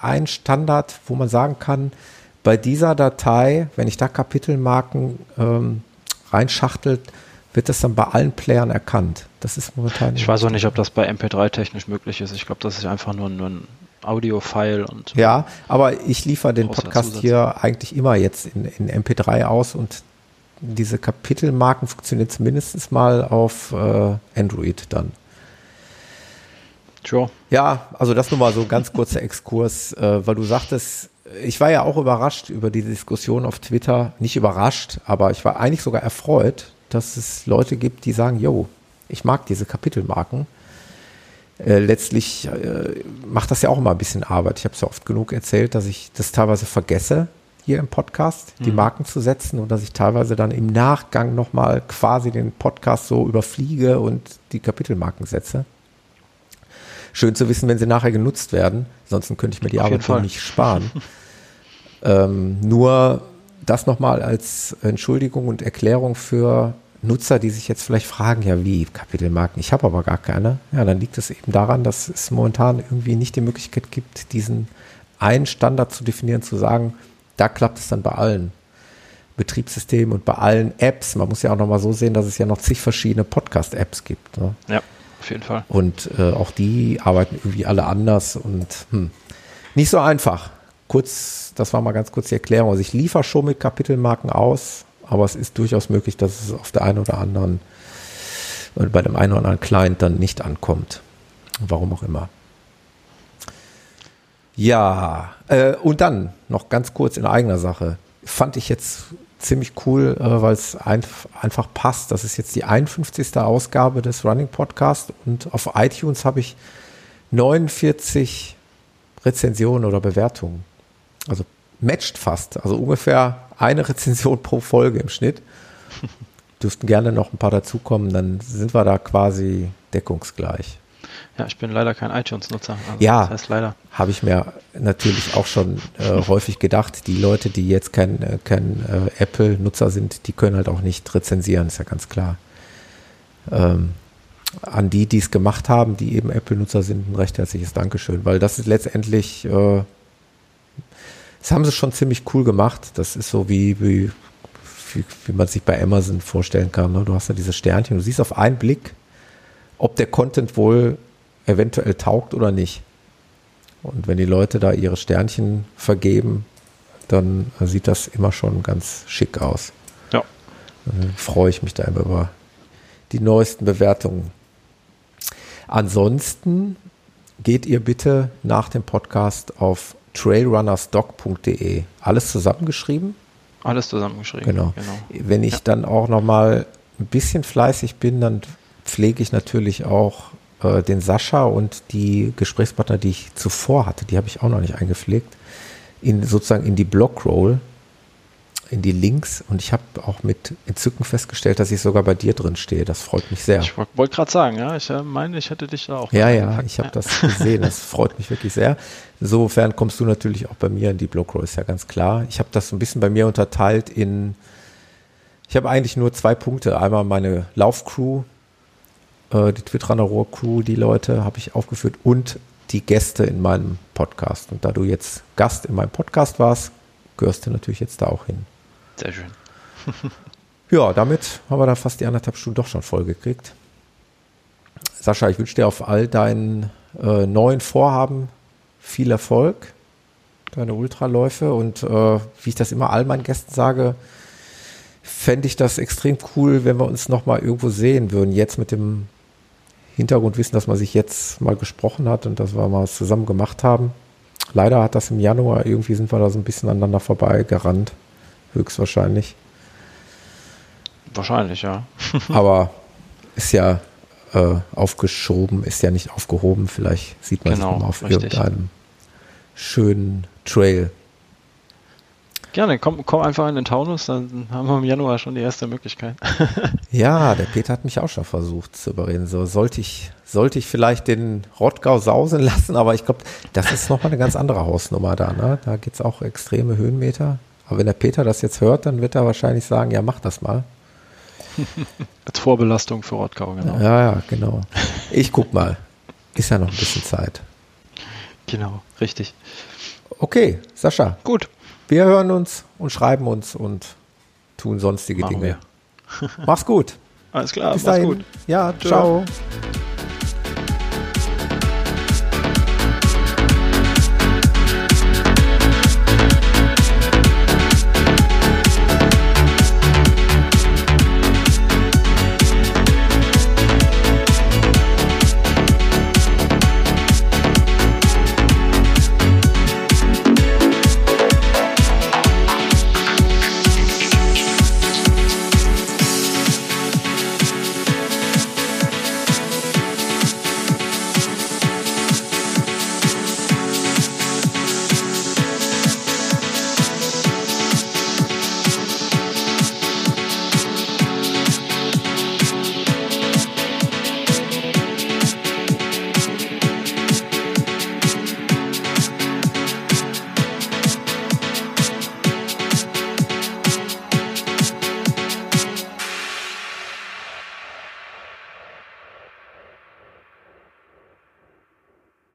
ein Standard, wo man sagen kann, bei dieser Datei, wenn ich da Kapitelmarken ähm, reinschachtelt, wird das dann bei allen Playern erkannt. Das ist momentan. Ich weiß auch nicht, ob das bei MP3 technisch möglich ist. Ich glaube, das ist einfach nur, nur ein Audio-File und Ja, aber ich liefere den Podcast hier eigentlich immer jetzt in, in MP3 aus und diese Kapitelmarken funktionieren zumindest mal auf äh, Android dann. Sure. Ja, also das nur mal so ein ganz kurzer Exkurs, äh, weil du sagtest, ich war ja auch überrascht über die Diskussion auf Twitter. Nicht überrascht, aber ich war eigentlich sogar erfreut, dass es Leute gibt, die sagen, yo, ich mag diese Kapitelmarken. Äh, letztlich äh, macht das ja auch immer ein bisschen Arbeit. Ich habe es ja oft genug erzählt, dass ich das teilweise vergesse, hier im Podcast die Mhm. Marken zu setzen und dass ich teilweise dann im Nachgang nochmal quasi den Podcast so überfliege und die Kapitelmarken setze. Schön zu wissen, wenn sie nachher genutzt werden. Ansonsten könnte ich mir die Auf Arbeit nicht sparen. ähm, nur das nochmal als Entschuldigung und Erklärung für Nutzer, die sich jetzt vielleicht fragen, ja wie, Kapitelmarken, ich habe aber gar keine. Ja, dann liegt es eben daran, dass es momentan irgendwie nicht die Möglichkeit gibt, diesen einen Standard zu definieren, zu sagen, da klappt es dann bei allen Betriebssystemen und bei allen Apps. Man muss ja auch nochmal so sehen, dass es ja noch zig verschiedene Podcast-Apps gibt. Ne? Ja, auf jeden Fall. Und äh, auch die arbeiten irgendwie alle anders und hm, nicht so einfach. Kurz, das war mal ganz kurz die Erklärung. Also ich liefere schon mit Kapitelmarken aus, aber es ist durchaus möglich, dass es auf der einen oder anderen, äh, bei dem einen oder anderen Client dann nicht ankommt. Warum auch immer. Ja, äh, und dann noch ganz kurz in eigener Sache. Fand ich jetzt ziemlich cool, äh, weil es einf einfach passt. Das ist jetzt die 51. Ausgabe des Running Podcast und auf iTunes habe ich 49 Rezensionen oder Bewertungen. Also matcht fast. Also ungefähr eine Rezension pro Folge im Schnitt. Dürften gerne noch ein paar dazukommen, dann sind wir da quasi deckungsgleich. Ja, ich bin leider kein iTunes-Nutzer. Also Ja. Das heißt leider. Habe ich mir natürlich auch schon äh, häufig gedacht. Die Leute, die jetzt kein, äh, kein äh, Apple-Nutzer sind, die können halt auch nicht rezensieren, ist ja ganz klar. ähm, an die, die es gemacht haben, die eben Apple-Nutzer sind, ein recht herzliches Dankeschön, weil das ist letztendlich, äh, das haben sie schon ziemlich cool gemacht. Das ist so wie, wie, wie, wie man sich bei Amazon vorstellen kann. Ne? Du hast ja diese Sternchen, du siehst auf einen Blick, ob der Content wohl eventuell taugt oder nicht. Und wenn die Leute da ihre Sternchen vergeben, dann sieht das immer schon ganz schick aus. Ja. Dann freue ich mich da immer über die neuesten Bewertungen. Ansonsten geht ihr bitte nach dem Podcast auf trailrunnersdoc.de. Alles zusammengeschrieben? Alles zusammengeschrieben. Genau. genau. Wenn ich ja. dann auch noch mal ein bisschen fleißig bin, dann pflege ich natürlich auch äh, den Sascha und die Gesprächspartner, die ich zuvor hatte, die habe ich auch noch nicht eingepflegt, in sozusagen in die Blockroll, in die Links und ich habe auch mit Entzücken festgestellt, dass ich sogar bei dir drin stehe. Das freut mich sehr. Ich wollte gerade sagen, ja, ich äh, meine, ich hätte dich da auch. Ja, ja, ich habe ja. das gesehen. Das freut mich wirklich sehr. Insofern kommst du natürlich auch bei mir in die Blockroll, ist ja ganz klar. Ich habe das ein bisschen bei mir unterteilt in, ich habe eigentlich nur zwei Punkte. Einmal meine Laufcrew, äh, die Twitterunner Rohr Crew, die Leute habe ich aufgeführt und die Gäste in meinem Podcast. Und da du jetzt Gast in meinem Podcast warst, gehörst du natürlich jetzt da auch hin. Sehr schön. ja, damit haben wir da fast die anderthalb Stunden doch schon voll gekriegt. Sascha, ich wünsche dir auf all deinen äh, neuen Vorhaben viel Erfolg, deine Ultraläufe und äh, wie ich das immer all meinen Gästen sage, fände ich das extrem cool, wenn wir uns nochmal irgendwo sehen würden, jetzt mit dem Hintergrundwissen, dass man sich jetzt mal gesprochen hat und dass wir mal zusammen gemacht haben. Leider hat das im Januar, irgendwie sind wir da so ein bisschen aneinander vorbei gerannt. Höchstwahrscheinlich. Wahrscheinlich, ja. Aber ist ja äh, aufgeschoben, ist ja nicht aufgehoben. Vielleicht sieht man genau, sich mal auf richtig. irgendeinem schönen Trail. Gerne, komm, komm einfach in den Taunus, dann haben wir im Januar schon die erste Möglichkeit. ja, der Peter hat mich auch schon versucht zu überreden. So sollte ich, sollte ich vielleicht den Rottgau sausen lassen, aber ich glaube, das ist nochmal eine ganz andere Hausnummer da. Ne? Da gibt es auch extreme Höhenmeter. Aber wenn der Peter das jetzt hört, dann wird er wahrscheinlich sagen, ja, mach das mal. Als Vorbelastung für Rottgau, genau. Ja, ja, genau. Ich guck mal. Ist ja noch ein bisschen Zeit. Genau, richtig. Okay, Sascha. Gut. Wir hören uns und schreiben uns und tun sonstige Machen Dinge. Mach's gut. Alles klar, Bis mach's dahin. gut. Ja, ciao.